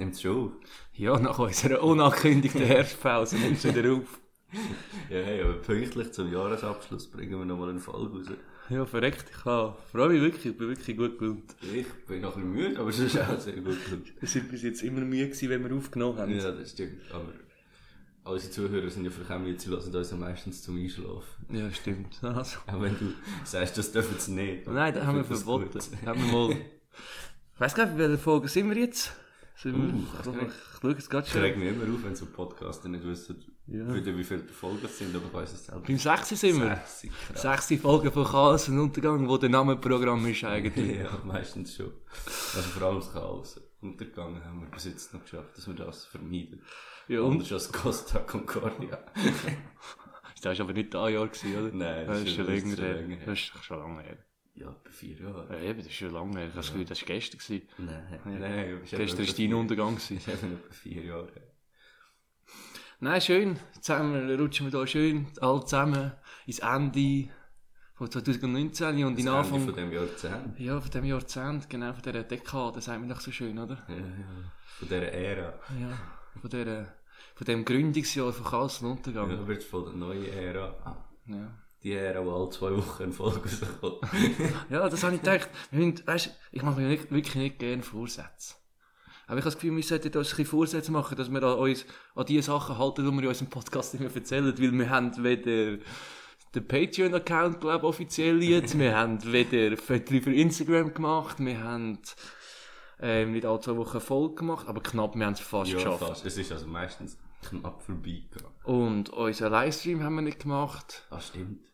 Nimmt es schon auf? Ja, nach unserer unangekündigten Herbstpause nimmst du wieder auf. Ja, hey, aber pünktlich zum Jahresabschluss bringen wir nochmal eine Folge raus. Ja, verreckt, ich kann, freue mich wirklich, ich bin wirklich gut gelaunt. Ich bin noch ein bisschen müde, aber es ist auch sehr gut gelaunt. Wir sind bis jetzt immer müde gewesen, wenn wir aufgenommen haben. Ja, das stimmt. Aber unsere Zuhörer sind ja verkämmelt, sie lassen uns ja meistens zum Einschlafen. Ja, stimmt. Also. Auch wenn du sagst, das dürfen sie nicht. Nein, das haben wir verboten. Haben wir mal... Ich weiss gar nicht, in welcher Folge sind wir jetzt? Sind wir... Uh, also, okay. ich schaue jetzt gerade Ich schon. reg mich immer auf, wenn so Podcaster nicht wissen, Ja. wieder wie viele Folgen es sind, aber ich weiss es selber. Beim 6. sind wir. Sechzig, krass. Sechste Folge von Chaos und Untergang, wo der Name Programm ist eigentlich. Ja, meistens schon. Also vor allem das Chaos. Untergegangen haben wir bis jetzt noch geschafft, dass wir das vermeiden. Ja, und? Anders als Costa Concordia. Das war aber nicht ein Jahr, gewesen, oder? Nein, das ist schon länger her. Das ist schon lange her. Ja, bei vier Jahren. Ja, eben, das ist schon lange her. Ich habe das Gefühl, das war gestern. Gewesen. Nein, nein. bist Gestern war dein Untergang. Das ist eben etwa vier Jahre her. Nein, schön. Zusammen rutschen wir hier schön alle zusammen ins Ende von 2019 und in Das Ende Anfang von dem Jahrzehnt. ja, von dem Jahrzehnt, genau, von dieser Dekade, sagt man doch so schön, oder? Ja, ja. Von dieser Ära. Ja, von, dieser, von dem Gründungsjahr von und Untergang. Ja, wird voll eine neue Ära. Ja. Die Ära, wo alle zwei Wochen eine Folge rauskommt. Ja, das habe ich gedacht. Müssen, weißt, ich mache mir nicht, wirklich nicht gerne Vorsätze. Aber ich habe das Gefühl, wir sollten uns ein bisschen Vorsätze machen, dass wir an uns an die Sachen halten, die wir in unserem Podcast immer erzählen. Weil wir haben weder den Patreon-Account, glaube offiziell jetzt. wir haben weder Fotos für Instagram gemacht. Wir haben ähm, nicht alle zwei Wochen Folge gemacht, aber knapp, wir haben es fast ja, geschafft. fast. Es ist also meistens knapp vorbeigegangen. Und unseren Livestream haben wir nicht gemacht. Ah, stimmt.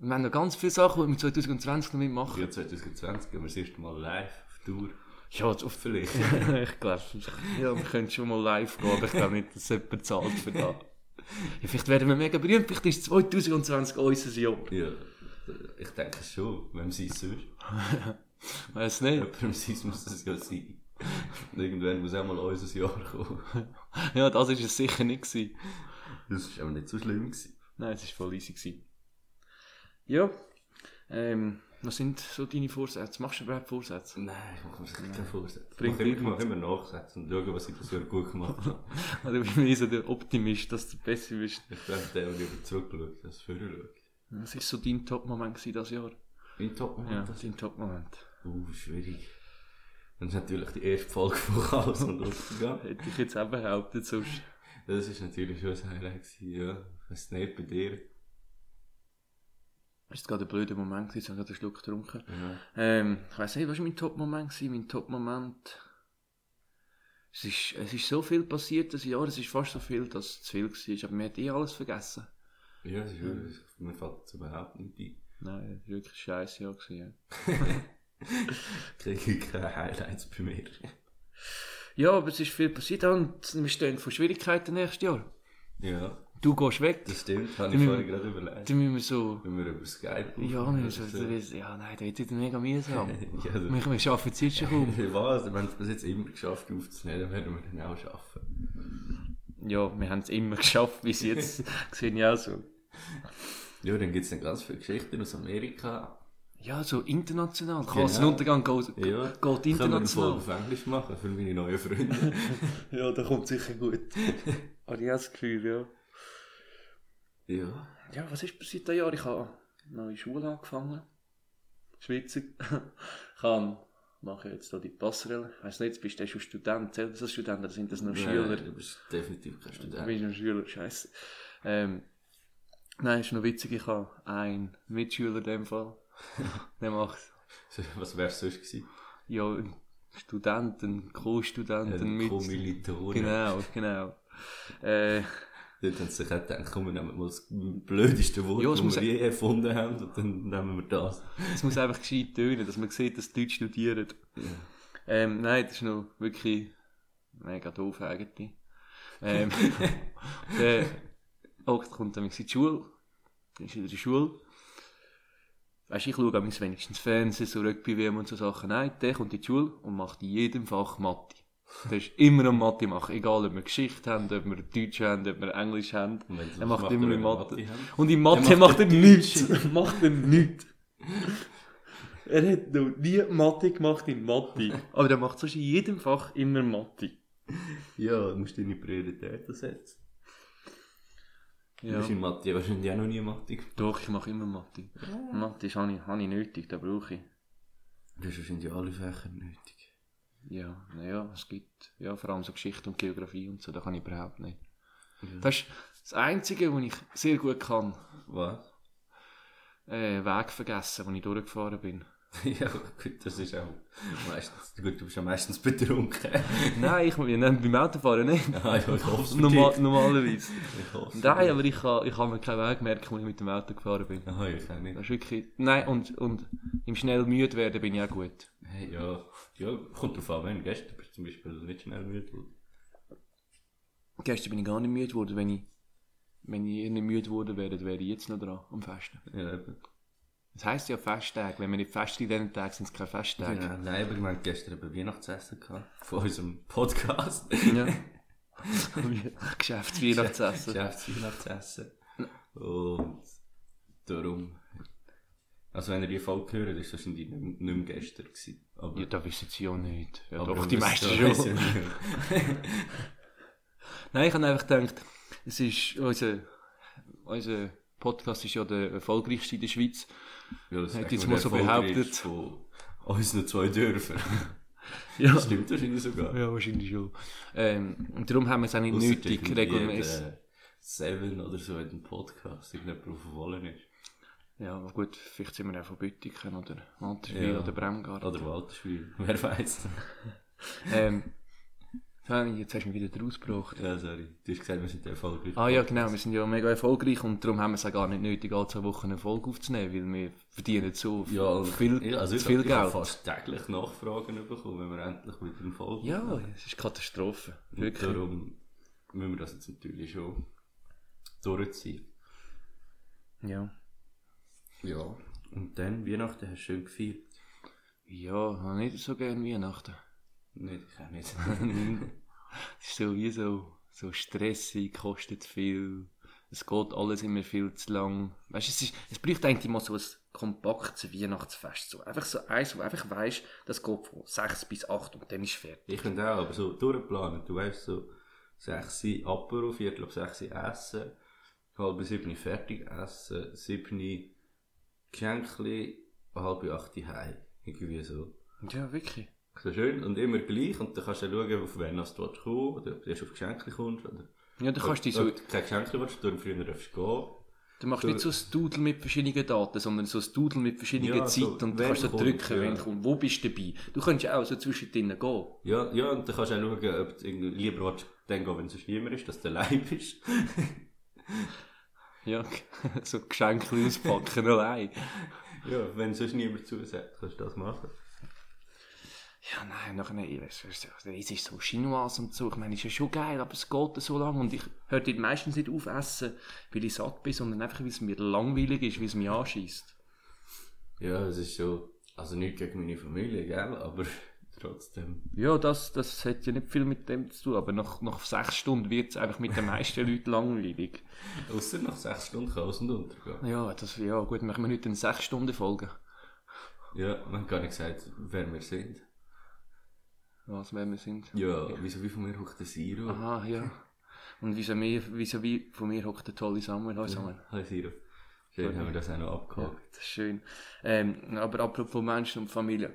Wir haben noch ganz viele Sachen, die wir 2020 noch mitmachen. Ja, 2020 gehen wir das erste Mal live auf Tour. Ja, auf Vielleicht. ich glaube, ja, wir können schon mal live gehen, aber ich glaube nicht, dass jemand zahlt für das. Ja, vielleicht werden wir mega berühmt, vielleicht ist 2020 unser Jahr. ja, ich denke schon. Wem sei es sonst? Weiß nicht. Jemandem sein muss es ja sein. Irgendwann muss auch mal unser Jahr kommen. Ja, das ist es sicher nicht gewesen. Das war aber nicht so schlimm. Gewesen. Nein, es war voll easy gewesen. Ja, ähm, was sind so deine Vorsätze? Machst du überhaupt Vorsätze? Nein, ich mache mir sicher keinen Vorsatz. Ich Bringt mache immer, dir ich mache immer nachsetzen und schauen, was ich das Jahr gut gemacht habe. Also, mehr so der Optimist, dass du besser bist. Ich bin der, der lieber zurückschaut, als vorher schaut. Was war so dein Top-Moment dieses Jahr? Mein top Ja, dein Top-Moment. Uh, schwierig. Das ist natürlich die erste Folge von Chaos und Untergang. Hätte ich jetzt auch behauptet, sonst. Das ist natürlich schon ein Highlight ja. Ich nicht, bei dir. Das war gerade ein blöder Moment, gewesen, ich habe gerade einen Schluck getrunken. Ja. Ähm, ich weiß nicht, was war mein Top-Moment? Mein Top-Moment. Es ist, es ist so viel passiert das Jahr, es ist fast so viel, dass es zu viel war. Aber mir hat eh alles vergessen. Ja, das ist wirklich, mir fällt es überhaupt nicht ein. Nein, das war wirklich ein scheiß Jahr. Gewesen, ja. Kriege ich keine Highlights bei mir. ja, aber es ist viel passiert und wir stehen vor Schwierigkeiten nächstes Jahr. Ja, Du gehst weg. das stimmt, habe ich vorhin gerade überlegt. Dann müssen wir so. Wenn wir über Skype Ja, wir das ist, so, ja nein, das wird wieder mega mühsam. ja, das- wir, wir schaffen es jetzt schon kaum. Was? Wir haben es bis jetzt immer geschafft aufzunehmen, dann werden wir dann auch schaffen. Ja, wir haben es immer geschafft bis jetzt. Sehe ich auch so. Ja, dann gibt es dann ganz viele Geschichten aus Amerika. Ja, so international. Genau. Kassenuntergang geht, Ja, geht Können wir international. Auf Englisch machen für meine neuen Freunde? Ja, das kommt sicher gut. Habe ich auch das Gefühl, ja. Ja. Ja, was ist passiert dieses Jahr? Ich habe eine neue Schule angefangen. Schweizer. ich habe, mache jetzt hier die Passerelle. Ich weiss nicht, jetzt bist du schon Student. Zählt das als Student oder sind das noch Schüler? Nein, du bist definitiv kein Du Student. bist noch Schüler, scheiße. Ähm, nein, ist noch witzig, ich habe einen Mitschüler in dem Fall. Der macht, Was wäre es sonst gewesen? ja, ein Student, ein Co-Student, ein Ein Mit... Kommilitone. Genau, genau. Äh, Dort haben sie sich auch gedacht, komm, wir nehmen mal das blödeste Wort, Ja, das muss- wir je erfunden haben, und dann nehmen wir das. es muss einfach gescheit tönen, dass man sieht, dass die Leute studieren. Ähm, nein, das ist noch wirklich mega doof eigentlich. Ähm, der Okt kommt dann in die Schule, ist in der Schule. Weißt du, ich schaue wenigstens Fernsehen, so Rugby-WM und so Sachen. Nein, der kommt in die Schule und macht in jedem Fach Mathe. Der ist immer am Mathe machen, egal ob wir Geschichte haben, ob wir Deutsch haben, ob wir Englisch haben. Er das macht macht, immer in Mathe. Mathe. Und in Mathe Er macht macht er nichts. macht er nichts. Er hat noch nie Mathe gemacht in Mathe. Aber er macht sonst in jedem Fach immer Mathe. Ja, du musst deine Prioritäten setzen. Ja. Du Ja. bist in Mathe wahrscheinlich auch noch nie Mathe gemacht. Doch, ich mache immer Mathe. Mathe ist, habe ich, habe ich nötig, da brauche ich. Du hast wahrscheinlich alle Fächer nötig. Ja, naja, es gibt, ja, vor allem so Geschichte und Geografie und so, da kann ich überhaupt nicht. Das ist das Einzige, was ich sehr gut kann. Was? Äh, Weg vergessen, wo ich durchgefahren bin. ja, gut, das ist auch meistens, gut, du bist ja meistens betrunken. Nein, ich nein, beim Autofahren nicht. ah, ja, ich hoffe es Normal, normalerweise. Ich hoffe Nein, aber ich kann, ich kann mir keinen Weg merken, als ich mit dem Auto gefahren bin. Ah, ich kann nicht. Das ist wirklich, nein, und, und im schnell müde werden bin ich auch gut. Hey, ja, ja, kommt drauf an, wenn gestern bist du zum Beispiel nicht schnell müde geworden. Gestern bin ich gar nicht müde geworden, wenn ich, wenn ich nicht müde geworden wäre, wäre ich jetzt noch dran, am Festen. Ja, eben. Das heisst ja Festtage, wenn wir nicht fest in diesen Tagen sind es keine Festtage. Ja, nein, aber wir haben gestern eben Weihnachtsessen gehabt. Von unserem Podcast. Ja. Geschäftsweihnachtsessen. Geschäftsweihnachtsessen. Und darum. Also, wenn ihr die Folge hört, ist das wahrscheinlich nicht, mehr gestern gewesen. Aber, Ja, da wissen sie ja nicht. Ja, doch, die meisten schon. Nein, ich habe einfach gedacht, es ist unser, unser Podcast ist ja der erfolgreichste in der Schweiz. Ja, das sagt jetzt mal so behauptet. Von unseren zwei Dörfern. Ja, Das stimmt wahrscheinlich sogar. ja wahrscheinlich schon. Ähm, und darum haben wir es auch nicht Ausser nötig, regelmäßig. der Seven oder so in dem Podcast, irgendjemand auf Wollen ist. Ja, aber gut, vielleicht sind wir auch von Büttiken oder Alterswil Ja. oder Bremgarten. Oder Walterschwil, wer weiß. Ähm, jetzt hast du mich wieder rausgebracht. Ja, sorry. Du hast gesagt, wir sind erfolgreich. Ah ja, genau, wir sind ja mega erfolgreich und darum haben wir es auch gar nicht nötig, alle zwei Wochen eine Folge aufzunehmen, weil wir verdienen so Ja, viel, ja, also zu ich, viel ich habe Geld. fast täglich Nachfragen bekommen, wenn wir endlich wieder eine Folge Ja, machen. es ist Katastrophe. Und Wirklich. darum müssen wir das jetzt natürlich schon durchziehen. Ja. Ja. Und dann, Weihnachten hast du schön gefeiert. Ja, habe nicht so gerne Weihnachten. Nicht, ich auch nicht. Es ist so wie so, so stressig, kostet viel. Es geht alles immer viel zu lang. Weißt du, es, ist, es braucht eigentlich mal so ein kompaktes Weihnachtsfest. So. Einfach so eins, wo einfach weißt, das geht von 6 bis 8 und dann ist fertig. ich finde auch, aber so durchplanen. Du weißt so, 6 Uhr Apero, Viertel ab 6 Uhr essen, halb 7 Uhr fertig essen, 7 Uhr Geschenkli, halb 8 Uhr heim. Irgendwie so. Ja, wirklich. So schön und immer gleich und dann kannst du schauen, auf wen du willst kommen oder ob du erst auf Geschenkli kommst oder Ja, du kannst dich so, du kein Geschenkli willst, darum früher darfst du gehen. du machst nicht so ein Doodle mit verschiedenen Daten, sondern so ein Doodle mit verschiedenen Ja, so, Zeiten und du kannst so kommt, drücken, ja. wenn kommt, wo bist du dabei. Du könntest ja auch so zwischendrin gehen. Ja, ja, und dann kannst du auch schauen, ob du lieber willst, dann gehen, wenn es niemand ist, dass du allein bist. Ja, so Geschenke auspacken allein. ja, wenn sonst niemand zusagt, kannst du das machen. Ja, nein, nachher, weiss, es ist- so Chinois und so. Ich meine, es ist ja schon geil, aber es geht so lange und ich höre dort meistens nicht auf essen, weil ich satt bin, sondern einfach, weil es mir langweilig ist, weil es mich anschießt. Ja, es ist so, also nicht gegen meine Familie, gell, aber trotzdem. Ja, das, das hat ja nicht viel mit dem zu tun, aber nach, nach sechs Stunden wird es einfach mit den meisten Leuten langweilig. Außer nach sechs Stunden kann es untergehen. Ja, das, ja gut, machen wir heute eine sechs Stunden Folge. Ja, man hat gar nicht gesagt, wer wir sind. Was, wer wir sind. Ja, wieso wie von mir hockt der Siro? Aha, ja. Und wieso, mir, wieso wie von mir hockt der tolle Samuel. Hallo Samuel. Hi Siro. Schön, haben wir das auch noch abgehakt. Das ist schön. Ähm, aber apropos Menschen und Familie.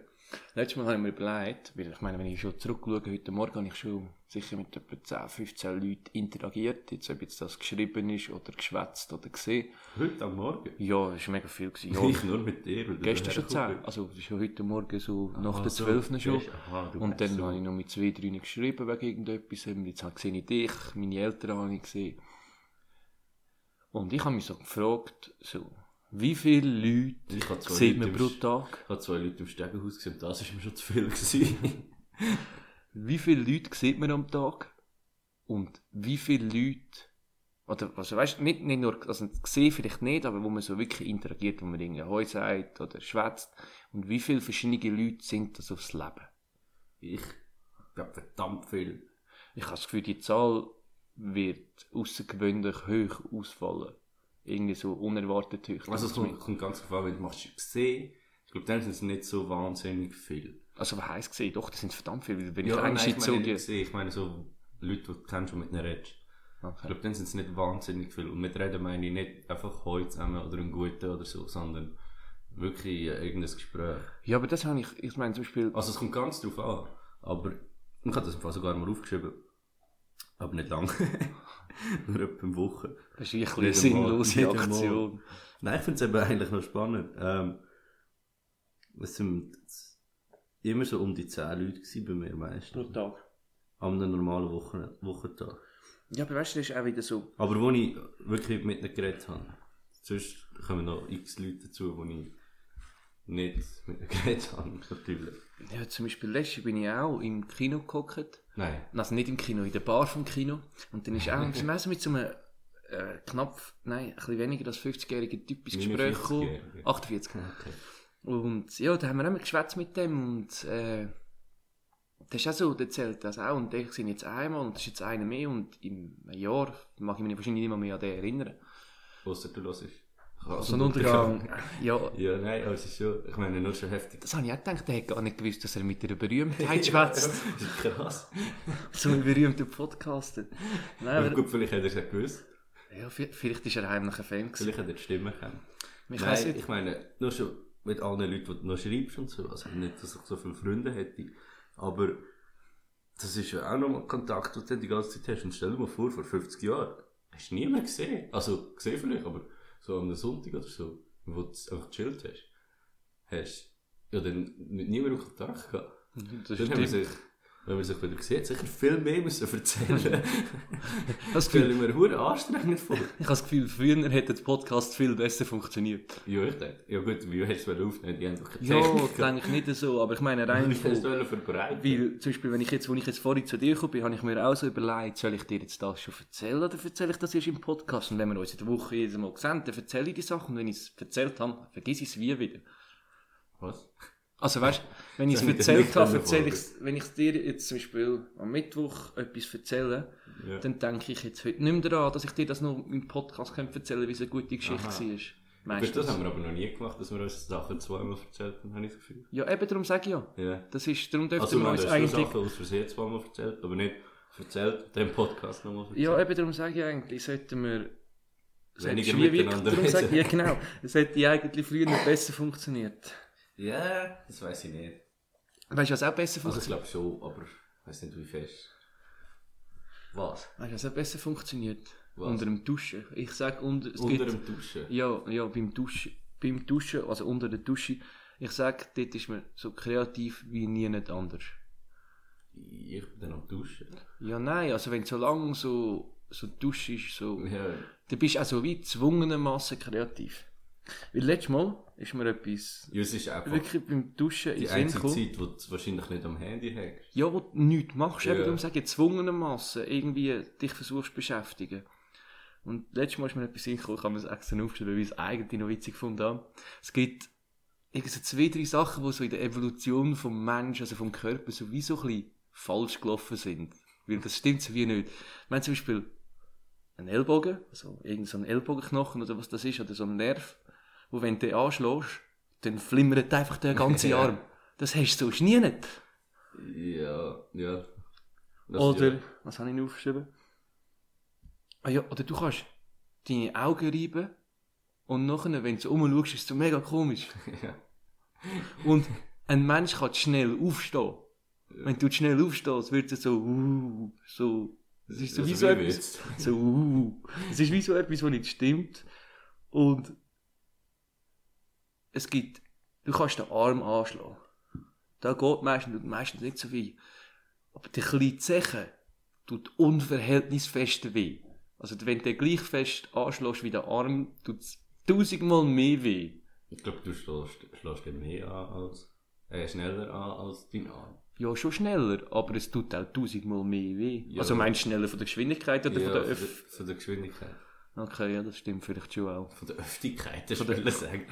Letztes Mal habe ich mir überlegt, weil ich meine, wenn ich schon zurückschaue, heute Morgen habe ich schon sicher mit etwa 10, 15 Leuten interagiert. Jetzt, ob jetzt das geschrieben ist oder geschwätzt oder gesehen. Heute am Morgen? Ja, das war mega viel. Gewesen. Ja, Ich nur mit dir. du gestern schon dahergekommen 10. Also, ja heute Morgen so nach Ah, der so. 12. schon. Gestern- aha, Und dann so. habe ich noch mit zwei, drei geschrieben wegen irgendetwas. Und Jetzt habe- sehe ich dich, meine Eltern habe ich gesehen. Und ich habe mich so gefragt, so, wie viele Leute Ich habe sieht Leute man pro Tag? Ich habe zwei Leute im Stegenhaus gesehen, das war mir schon zu viel. Gewesen. Wie viele Leute sieht man am Tag? Und wie viele Leute, oder, also weißt nicht, nicht nur, also gesehen vielleicht nicht, aber wo man so wirklich interagiert, wo man irgendwie Heu sagt oder schwätzt. Und wie viele verschiedene Leute sind das aufs Leben? ich glaube verdammt viel. Ich habe das Gefühl, die Zahl wird außergewöhnlich hoch ausfallen. Irgendwie so unerwartet hoch. Also es kommt, kommt ganz drauf an, wenn du machst gesehen. Ich glaube, dann sind es nicht so wahnsinnig viel. Also was heisst gesehen? Doch, das sind verdammt viele. weil Wenn Ja, ich nein, ich so meine die... nicht gesehen, ich meine so Leute, die du kennst und mit ihnen redest. Ich Okay. glaube, dann sind es nicht wahnsinnig viel. Und mit reden meine ich nicht einfach heute zusammen oder einen guten oder so, sondern wirklich äh, irgendein Gespräch. Ja, aber das habe ich, ich meine zum Beispiel, Also es kommt ganz drauf an. Aber ich habe das im Fall sogar mal aufgeschrieben. Aber nicht lang. Nur etwa eine Woche. das ist wirklich eine sinnlose. Aktion. Nein, ich finde es eben eigentlich noch spannend. Ähm, es sind immer so um die 10 Leute gewesen bei mir meistens. Tag. An einem normalen Wochen Wochentag. Ja, aber weißt du, das ist auch wieder so, Aber wo ich wirklich mit ihnen geredet habe. Sonst kommen noch x Leute dazu, wo ich nicht mit geredet habe, natürlich. ja, zum Beispiel letztes bin ich auch im Kino geguckt. Nein. Also nicht im Kino, in der Bar vom Kino. Und dann ist auch wir so mit so einem äh, knapp, nein, ein bisschen weniger als 50-jähriger Typ ins Gespräch gekommen. 49-Jährige. 48. Okay. Und ja, da haben wir immer geschwätzt mit dem und äh, das ist auch so, der zählt das auch. Und ich sind jetzt einmal und das ist jetzt einer mehr und im Jahr mag ich mich wahrscheinlich nicht mehr, mehr an den erinnern. Ausser du hörst. So ein Untergang. Ja, Ja, nein, aber es ist schon, ich meine, nur schon heftig. das habe ich auch gedacht, der hat gar nicht gewusst, dass er mit einer Berühmtheit schwätzt. das ist krass. so ein berühmter Podcaster. Nein, Aber gut, vielleicht hat er es ja gewusst. ja, vi- vielleicht ist er heimlich ein Fan gewesen. Vielleicht hat er die Stimme kennen. Ich weiss Nein, nicht. ich meine, nur schon mit allen Leuten, die du noch schreibst und so. Also nicht, dass ich so viele Freunde hätte. Aber das ist ja auch nochmal Kontakt, den du die ganze Zeit hast. Und stell dir mal vor, vor 50 Jahren hast du niemanden gesehen. Also, gesehen vielleicht, aber so am Sonntag oder so, wo du einfach gechillt hast, hast ja dann mit niemandem Kontakt gehabt. Das Dann haben wir stimmt. sich, wenn man sich wieder sieht, sicher viel mehr müssen erzählen. Das Gefühl, ich mir hure anstrengend vor. ich habe das Gefühl, früher hätte der Podcast viel besser funktioniert. Ja, ich denke, ja gut, wie hast du es aufnehmen? Die haben doch keine Ja, Technik. denke ich nicht so, aber ich meine rein von, weil, zum Beispiel, wenn ich jetzt, wo ich jetzt vorhin zu dir gekommen bin, habe ich mir auch so überlegt, soll ich dir jetzt das schon erzählen oder erzähle ich das erst im Podcast? Und wenn wir uns in der Woche jedes Mal sehen, dann erzähle ich die Sachen und wenn ich es erzählt habe, vergiss ich es wie wieder. Was? Also weißt du, wenn ich es erzählt habe, erzähle ich wenn ich dir jetzt zum Beispiel am Mittwoch etwas erzähle, Ja. dann denke ich jetzt heute nicht mehr daran, dass ich dir das noch im Podcast könnte erzählen könnte, wie es eine gute Geschichte Aha. war. Meistens. das haben wir aber noch nie gemacht, dass wir uns Sachen zweimal erzählt haben, habe ich das Gefühl. Ja, eben darum sage ich ja. Ja. Das ist, darum dürften Also, wir uns eigentlich... Sachen aus Versehen zweimal erzählt, aber nicht erzählt, den Podcast nochmal erzählt. Ja, eben darum sage ich eigentlich, sollten wir... Weniger miteinander darum sage ich, Ja, reden. genau. Es hätte eigentlich früher noch besser funktioniert. Ja, das weiß ich nicht. Weißt du, was auch besser Also, ich funktioniert? glaube schon, aber ich weiß nicht, wie fest. Was? Weißt du, was auch besser funktioniert? Was? Unter dem Duschen. Ich sage, unter, es Unter gibt, dem Duschen. Ja, ja, beim Duschen, beim Duschen, also unter der Dusche. Ich sage, dort ist man so kreativ wie nie nicht anders. Ich bin dann am Duschen. Ja, nein, also wenn du so lange so, so duschst, so, Ja, dann bist du auch so wie gezwungenermaßen kreativ. Weil letztes Mal ist mir etwas ja es ist einfach wirklich beim Duschen in die Sinn einzige gekommen. Zeit, wo du wahrscheinlich nicht am Handy hängst. Ja, wo du nichts machst, Ja. eben darum sage ich, gezwungenermaßen irgendwie dich versuchst zu beschäftigen. Und letztes Mal ist mir etwas hingekommen, ich habe mir das extra aufgeschrieben, weil ich es eigentlich noch witzig gefunden habe. Es gibt irgendwie so zwei, drei Sachen, die so in der Evolution vom Menschen, also vom Körper, so wie so ein bisschen falsch gelaufen sind. Weil das stimmt so wie nicht. Ich meine zum Beispiel ein Ellbogen, also irgend so ein Ellbogenknochen oder was das ist, oder so ein Nerv, wo wenn du den anschlägst, dann flimmert einfach der ganze Ja. Arm. Das hast du sonst nie nicht. Ja, ja. Das- Oder, ja. was habe ich noch aufgeschrieben? Ah ja, oder du kannst deine Augen reiben und nachher, wenn du so rumschaust, ist es so mega komisch. Ja. Und ein Mensch kann schnell aufstehen. Wenn du schnell aufstehst, wird es so, uh, so, es ist so Also wie so wie etwas, so, uh, es ist wie so etwas, was nicht stimmt. Und es gibt, du kannst den Arm anschlagen. Da geht meistens, meistens nicht so viel. Aber der kleine Zeche tut unverhältnisfest weh. Also wenn du den gleich fest anschlägst wie der Arm, tut es tausendmal mehr weh. Ich glaube, du schlägst, schlägst den mehr an als, äh, schneller an als dein Arm. Ja, schon schneller, aber es tut auch tausendmal mehr weh. Ja. Also meinst du schneller von der Geschwindigkeit oder ja, von der von, Öff... der, von der Geschwindigkeit. Okay, ja, das stimmt vielleicht schon auch. Von der Öffentlichkeit, das Von würde ich sagen.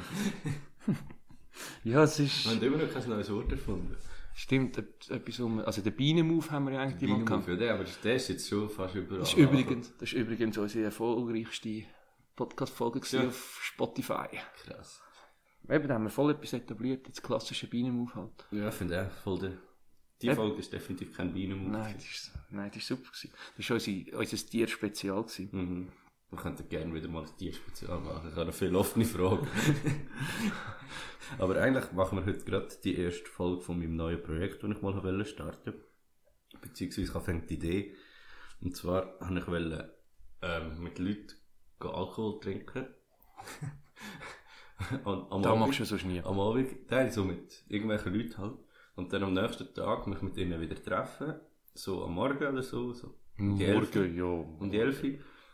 Ja, es ist... Wir haben immer noch kein neues Wort erfunden. Stimmt, et- etwas um... Also den Bienenmove haben wir ja eigentlich immer Bienenmove, gehabt. ja, der, aber das der ist jetzt schon fast überall. Das ist übrigens, das ist übrigens unsere erfolgreichste Podcast-Folge Ja. auf Spotify. Krass. Eben, da haben wir voll etwas etabliert, das klassische Bienenmove halt. Ja, ich finde auch voll der Die Ja. Folge ist definitiv kein Bienenmut. Nein, das ist, nein, das ist super. Gewesen. Das war unser, unser Tierspezial. Gewesen. Mhm. Wir könnten gerne wieder mal ein Tierspezial machen. Ich habe noch viele offene Fragen. Aber eigentlich machen wir heute gerade die erste Folge von meinem neuen Projekt, das ich mal wollte starten Beziehungsweise ich habe die Idee. Und zwar wollte ich wollte, ähm, mit Leuten Alkohol trinken. Und am Da Abend- machst du sonst nie. am Abend, nein, so mit irgendwelchen Leuten halt. Und dann am nächsten Tag mich mit ihnen wieder treffen. So am Morgen oder so. so. Um die. Morgen, ja. Um die 11 Uhr.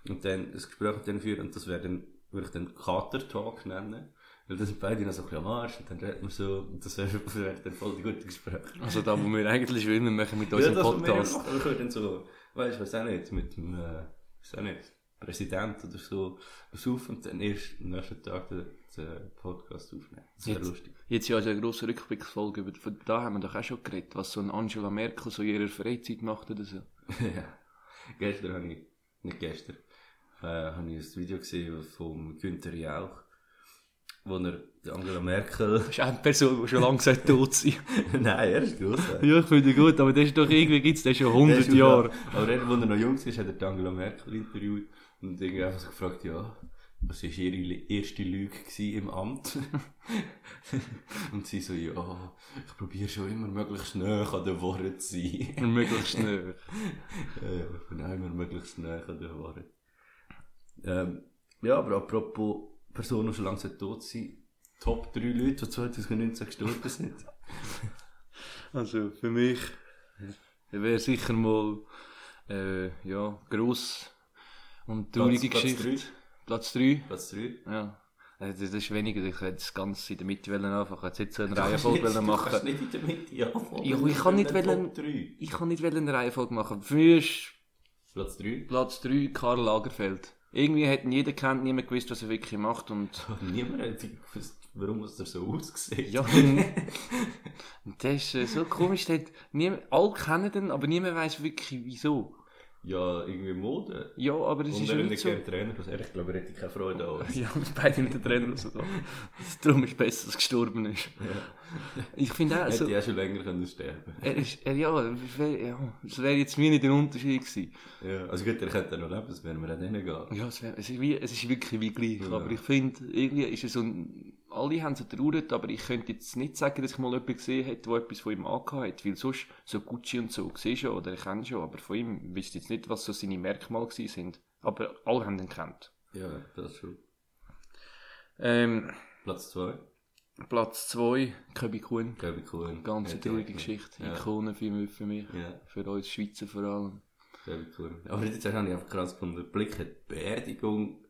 Und dann ein Gespräch mit denen führen. Und das wäre dann, würde ich dann Kater-Talk nennen. Weil das sind beide noch so ein bisschen am Arsch. Und dann redet man so. Und das wäre das dann voll die gute Gespräche. Also da, wo wir eigentlich wollen, machen mit Ja, unserem das, wir Podcast. machen, ich würde dann so, weißt du, weiß auch nicht, mit dem, äh, weiß auch nicht, Präsident oder so, besaufen und dann erst am nächsten Tag den, den Podcast aufnehmen. Das wäre Jetzt- lustig. Jetzt ja also eine grosse Rückblicksfolge, über, von da haben wir doch auch schon geredet, was so ein Angela Merkel so in ihrer Freizeit macht oder so. ja. Gestern habe ich, nicht gestern, äh, habe ich ein Video gesehen von Günther Jauch, wo er Angela Merkel, Das ist eine Person, die schon lange gesagt tot sein. nein, er ist gross. ja, ich finde ihn gut, aber das ist doch irgendwie, gibt's das schon 100 Der ist Jahre. Aber er, als er noch jung war, hat er Angela Merkel interviewt und irgendwie einfach so gefragt, ja, was war ihre erste Lüge im Amt? und sie so, ja, ich probiere schon immer möglichst näher an den Worten zu sein. Möglichst schnell. Ja, ich bin auch immer möglichst näher an den Worten. Ähm, ja, aber apropos Personen, die schon lange tot sind, Top 3 Leute, die 2019 gestorben sind. Also für mich wäre sicher mal äh, ja, gross und traurige Platz- Platz Geschichte. Platz 3. Platz 3. Ja. Äh, Das ist weniger, ich hätte das Ganze in der Mitte wollen anfangen. Ich hätte jetzt so eine Reihenfolge wollen Du kannst machen. nicht in der Mitte anfangen. Ja, ich kann nicht wollen- 3. Ich kann nicht eine Reihenfolge machen. Für mich ist Platz 3. Platz 3 Karl Lagerfeld. Irgendwie hat ihn jeder kennt, niemand gewusst, was er wirklich macht und Niemand hat gewusst, warum es er so aussieht. ja, das ist äh, so komisch, hat niemand, alle kennen den, aber niemand weiß wirklich wieso. Ja, irgendwie Mode. Ja, aber es Und ist ja nicht so. so. Trainer, also er, ich glaube, er hätte keine Freude an uns. Ja, beide mit den Trainer und so. Darum ist es besser, dass er gestorben ist. Ich finde auch, Hätte also, ja schon länger können sterben er ist, er, ja, es wäre ja, es wäre jetzt mir nicht ein Unterschied gewesen. Ja, also gut, er könnte noch leben, das werden wir auch nicht gehen. Ja, es, wär, es, ist wie, es ist wirklich wie gleich. Ja. Aber ich finde, irgendwie ist es so ein, alle haben so traurig, aber ich könnte jetzt nicht sagen, dass ich mal jemanden gesehen hätte, der etwas von ihm angehabt hat. Weil sonst, so Gucci und so, sehe schon, oder ich kenne schon, aber von ihm ich jetzt nicht, was so seine Merkmale gewesen sind. Aber alle haben ihn kennt. Ja, das schon. Ähm, Platz 2. Platz 2, Köbi Kuhn. Ich cool. Ganz Ja, traurige. Geschichte. Ja. Ikone für mich, für mich. Ja, Für uns Schweizer vor allem. ich cool. Aber jetzt habe ich einfach krass gefunden, der Blick hat Beerdigung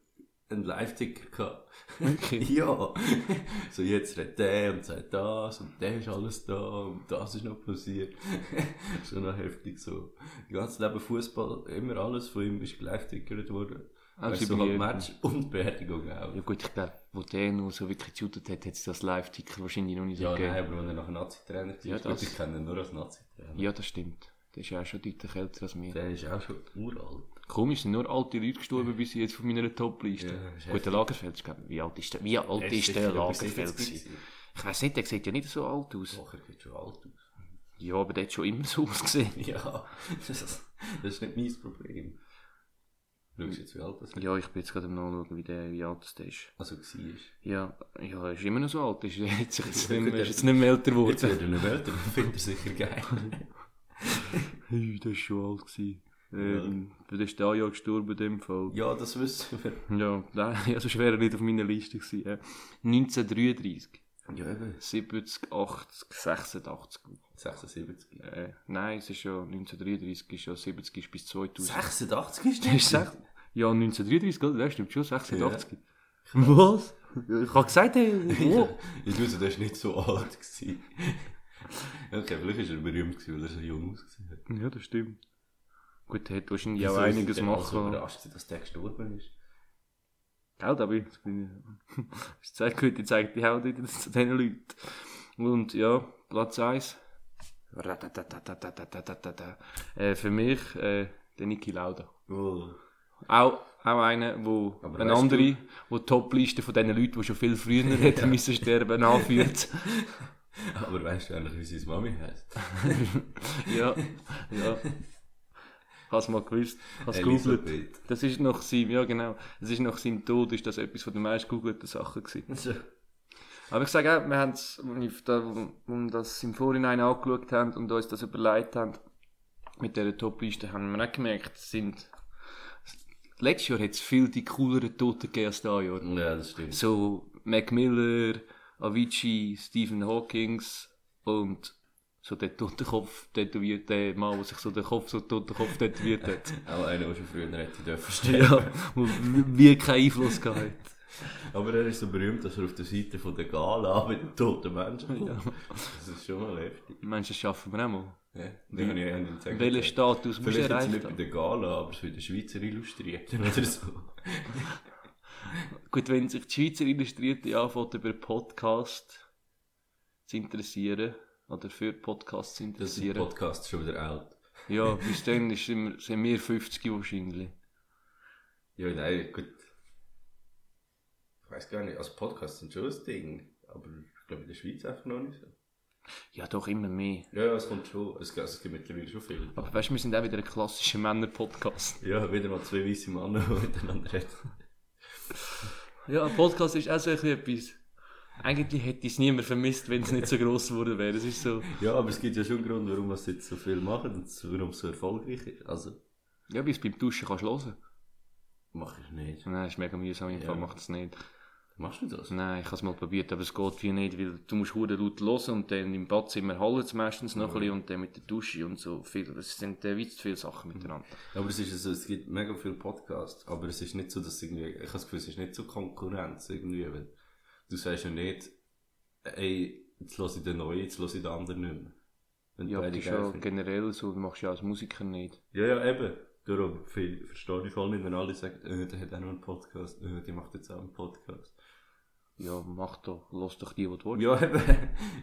einen Live-Ticker gehabt. Wirklich? ja. so jetzt redet der und sagt das und der ist alles da und das ist noch passiert. Schon noch heftig so. Das ganze Leben Fußball, immer alles von ihm ist live-tickert worden. Also so halt Match und Beerdigung auch. Ja gut, ich glaube, wo der noch so wirklich geshootet hat, hat es das Live-Ticker wahrscheinlich noch nicht so Ja, gegeben. nein, aber wenn er nachher Nazi-Trainer war, Ja, das- ich kenne ihn nur als Nazi-Trainer. Ja, das stimmt. Der ist ja auch schon deutlich älter als mir. Der ist auch schon uralt. Komisch, sind nur alte Leute gestorben bis jetzt von meiner Top-Liste. Ja, das Gut, der Lagerfeld, wie alt ist der, wie alt ist der Lagerfeld? Ich weiss nicht, der sieht ja nicht so alt aus. Doch, er sieht schon alt aus. Ja, aber der hat schon immer so ausgesehen. Ja, das, das ist nicht mein Problem. Schau jetzt, wie alt das ist. Ja, ich bin jetzt gerade am nachschauen, wie, der, wie alt der ist. Also war. Ja, ja, er ist immer noch so alt. Er ist jetzt, jetzt, nicht, mehr, ist jetzt nicht mehr älter Jetzt geworden. wird er Welt, dann findet er sicher geil. Hey, der ist schon alt gewesen. Ähm, Der ist da Jahr gestorben in dem Fall. ja, das wissen wir. Ja, nein, also schwer nicht auf meiner Liste gewesen. Ja. 1933, Ja, eben. 70, 80, 86. 76. Äh, nein, es ist ja 1933, ist ja 70 ist bis 2000. 86 ist Das ist sech- ja, 1933, gell? Das stimmt schon, 86. Was? Ich habe gesagt, hey, wo? Ich wusste, der war nicht so alt. Gewesen. Okay, vielleicht war er berühmt, weil er so jung ausgesehen hat. Ja, das stimmt. Gut, hat wahrscheinlich Wieso auch einiges der also machen. überrascht, dass der gestorben ist. Gell, aber jetzt bin ich. Das zeigt gut, ich zeige die Haut wieder zu diesen Leuten. Und ja, Platz 1. Äh, für mich, äh, der Niki Lauda. Oh. Auch, auch einer, wo Aber eine andere, wo die Top-Liste von diesen Leuten, die schon viel früher hätten müssen sterben, anführt. Aber weißt du eigentlich, wie seine Mami heißt? ja, ja. Es mal gewusst. Gegoogelt. Elisabeth. Das ist nach seinem, ja genau, das ist nach seinem Tod, ist das etwas von den meist gegoogelten Sachen gewesen. So. Aber ich sage auch, wir haben es, als wir das im Vorhinein angeschaut haben und uns das überlegt haben, mit dieser Top-Liste, haben wir auch gemerkt, es sind, letztes Jahr hat es viel die cooleren Toten gegeben als dieses Jahr. Ja, das stimmt. So Mac Miller, Avicii, Stephen Hawkings und so der Totenkopf tätowiert, der Mann, der sich so den Kopf so Totenkopf tätowiert hat. Auch einer, der schon früher hätte dürfen stehen. ja, wie keinen Einfluss gehabt. Aber er ist so berühmt, dass er auf der Seite von der Gala mit den toten Menschen kommt. Ja. Das ist schon mal heftig. Das schaffen wir auch mal? Ja, den Tag Welchen. Status Vielleicht jetzt erreicht nicht bei der Gala, aber so in der Schweizer illustriert oder so. Gut, wenn sich die Schweizer Illustrierte anfängt, über Podcast zu interessieren, oder für Podcasts zu Das ist interessieren, Podcast schon wieder alt. ja, bis dann ist, sind, wir, sind wir 50 wahrscheinlich. Ja, nein, gut. Ich weiß gar nicht, als Podcast sind schon ein Ding. Aber ich glaube in der Schweiz einfach noch nicht so. Ja, doch immer mehr. Ja, es kommt schon. Es, es gibt mittlerweile schon viel. Aber weißt du, wir sind auch wieder ein klassischer Männer-Podcast. Ja, wieder mal zwei weiße Männer, die miteinander reden. Ja, ein Podcast ist auch so ein bisschen etwas. Eigentlich hätte ich es niemand vermisst, wenn es nicht so gross geworden wäre. Es ist so. Ja, aber es gibt ja schon einen Grund, warum wir jetzt so viel machen und warum es so erfolgreich ist. Also, Ja, bis beim Duschen kannst du hören. mache ich nicht. Nein, ist mega mühsam, im Ja. Fall macht es nicht. Machst du das? Nein, ich habe es mal probiert, aber es geht wie nicht, weil du musst hure laut hören und dann im Badzimmer hallen es meistens noch ein bisschen und dann mit der Dusche und so viel. Es sind äh, zu viele Sachen miteinander. Aber es ist so, es gibt mega viele Podcasts, aber es ist nicht so, dass irgendwie, ich habe das Gefühl, es ist nicht so Konkurrenz irgendwie, weil du sagst ja nicht, ey, jetzt höre ich den neuen, jetzt höre ich den anderen nicht mehr. Wenn Ja, das ist ja generell so, du machst ja als Musiker nicht. Ja, ja, eben. Darum verstehe ich voll nicht, wenn alle sagen, äh, der hat auch noch einen Podcast, äh, der macht jetzt auch einen Podcast. Ja, mach doch, lass doch die, die du willst. Ja, eben.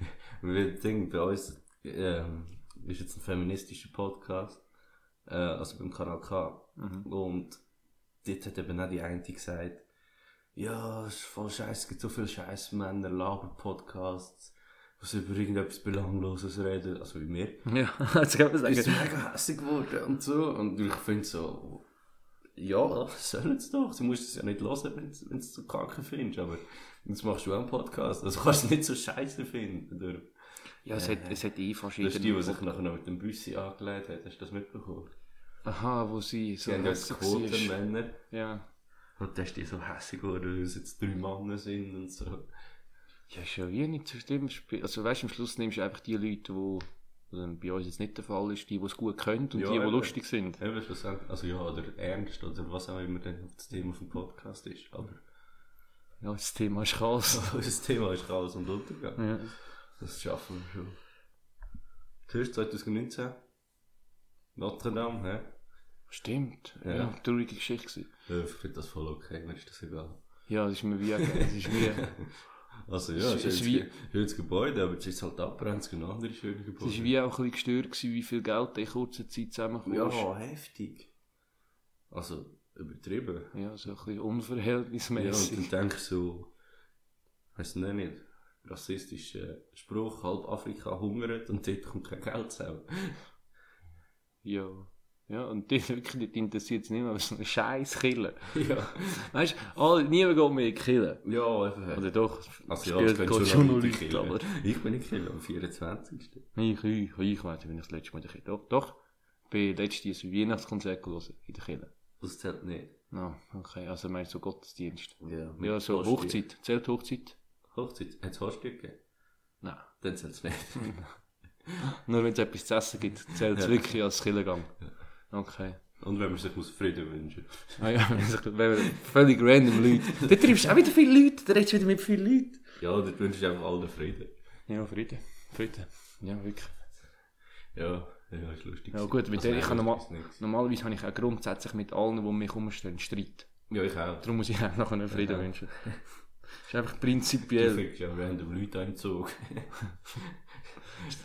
Wir denken, bei uns ähm, ist jetzt ein feministischer Podcast, äh, also beim Kanal K. Und dort hat eben auch die eine gesagt, ja, es ist voll scheiße, es gibt so viele scheiß Männer, Laber-Podcasts, sie über irgendetwas Belangloses reden, also wie mir. Ja, jetzt kann man sagen. Ist mega hässlich geworden und so. Und ich finde so, ja, sollen sie doch. Du musst es ja nicht hören, wenn du es so kacke findest. Aber jetzt machst du auch einen Podcast. Also kannst du es nicht so scheiße finden. Oder? Ja, es hat, es hat eh Das verschiedene. ist die, die sich nachher noch mit dem Büssi angelegt hat. Hast du das mitbekommen? Aha, wo sie so Sie haben ja. Quotenmänner. Ja. Und dann ist die so hässlich geworden, weil es jetzt drei Männer sind und so. Ja, ist ja wie nicht so schlimm. Also weißt du, am Schluss nimmst du einfach die Leute, die, was bei uns jetzt nicht der Fall ist, die, die es gut können und Ja, die, die eben. lustig sind. Eben also ja, oder ernst oder was auch immer dann das Thema vom Podcast ist. Aber Ja, das Thema ist krass. unser Thema ist Chaos und Untergang. ja. Das schaffen wir schon. Zuerst 2019. Notre Dame, hä? Stimmt. Ja. Ja, traurige Geschichte. Ja, ich finde das voll okay, mir ist das egal. Ja, das ist mir wie, es ist wie, Also ja, Es es ist wie- ein schönes Gebäude, aber es ist halt abbrennt, es gibt andere schöne es Gebäude. ist wie auch ein bisschen gestört gewesen, wie viel Geld in kurzer Zeit zusammenkommt. ja, heftig. Also, übertrieben. Ja, so ein bisschen Ja, und unverhältnismäßig. dann denkst du so, weiss nicht, nicht, rassistischer Spruch, halb Afrika hungert und dort kommt kein Geld zusammen. Ja. Ja, und die wirklich interessiert es nicht mehr, aber so eine scheiß Kille. Ja. Weißt du, niemand geht mehr in die Kille. Ja, eben. Oder doch, Also ja, geht schon noch Leute killen. aber... Ich bin nicht Killer, am 24. Ich, ich, ich weiß nicht, wenn ich das letzte Mal in der Kirche... Doch, doch. Ich bin letztes Jahr ein Weihnachtskonzert gelesen in der Kirche. Das zählt nicht. No, okay, also meinst du Gottesdienst? Ja, Ja, so Hochzeit. Zählt Hochzeit? Hochzeit. Hat es Hochstück gegeben? Nein. Dann zählt es nicht. Nur wenn es etwas zu essen gibt, zählt es Ja. wirklich als Kirchengang. Okay. Und wenn man sich muss Frieden wünschen Ah ja, wenn sich- wenn wir völlig random Leute... Da triffst du auch wieder viele Leute, da redest du wieder mit vielen Leuten. Ja, dann wünsche ich einfach allen Frieden. Ja, Frieden. Frieden. Ja, wirklich. Ja, ja, ist lustig. Ja gut, mit Also, der, ich das normal, normalerweise habe ich auch grundsätzlich mit allen, die mich herumstehen, Streit. Ja, ich auch. Darum muss ich auch noch einen Frieden Ja. wünschen. Das ist einfach Du prinzipiell... findest ja random Leute Zug.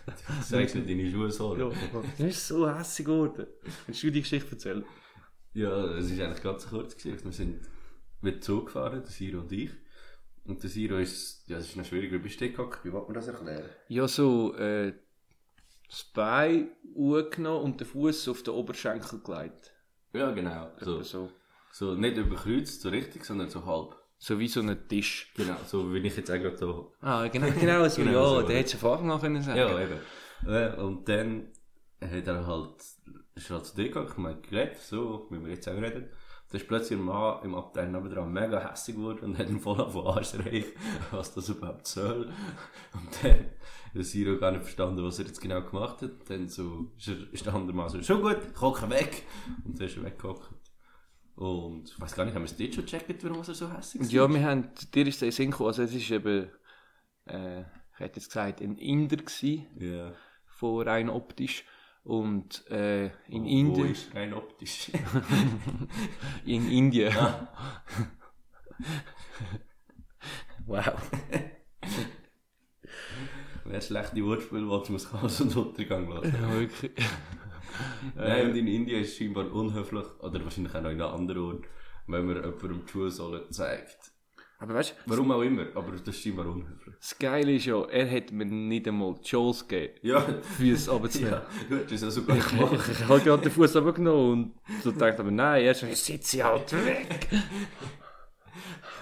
Du sagst nicht deine Schuhe so. Ja, das ist so hässlich geworden. Willst du die Geschichte erzählen? Ja, es ist eigentlich ganz kurze Geschichte. Wir sind mit Zug gefahren, der Siro und ich. Und der Siro ist, ja, das ist noch schwierig, wie bist du gehockt? Wie wollte man das erklären? Ja, so, äh, das Bein hochgenommen und den Fuß auf den Oberschenkel gelegt. Ja, genau. So, So. so. so nicht überkreuzt, so richtig, sondern so halb. So wie so ein Tisch. Genau, so wie ich jetzt auch gerade so. Ah, genau, genau so, Genau ja, so. der hätte es von Anfang an können sagen. Ja, eben. Äh, Und dann hat er halt, ist halt zu dir gegangen, ich meine, geredet, so, wie wir jetzt auch reden. Da ist plötzlich ein Mann im Abteil nebenan mega hässlich geworden und hat ihn voll auf gereicht, was das überhaupt soll. Und dann hat Siro gar nicht verstanden, was er jetzt genau gemacht hat. Dann so, ist, er, ist der andere Mann so, schon gut, ich hocke weg. Und dann ist er weggehockt. Und ich weiß gar nicht, haben wir es dort schon gecheckt, warum er so hässlich ist? Ja, wir haben, dir ist der Sinn gekommen, also es ist eben, äh, ich hätte jetzt gesagt, ein Inder gewesen, Ja. von rein optisch. Und äh, in Wo Indien, ist rein optisch? in Indien. wow. Wer schlechte Wortspiel will, muss Chaos und Untergang lassen. Ja, wirklich. Nein, und in Indien ist es scheinbar unhöflich, oder wahrscheinlich auch noch in einem anderen Ort, wenn man jemandem die Schuhsohle zeigt. Aber weißt Warum auch immer, aber das ist scheinbar unhöflich. das Geile ist ja, er hat mir nicht einmal die Chance gegeben, Ja, Füße runterzunehmen. ja, du hast es sogar Ich, gemacht. ich, ich habe gerade den Fuß runtergenommen und so gedacht, aber nein, er sagt, sitze halt weg.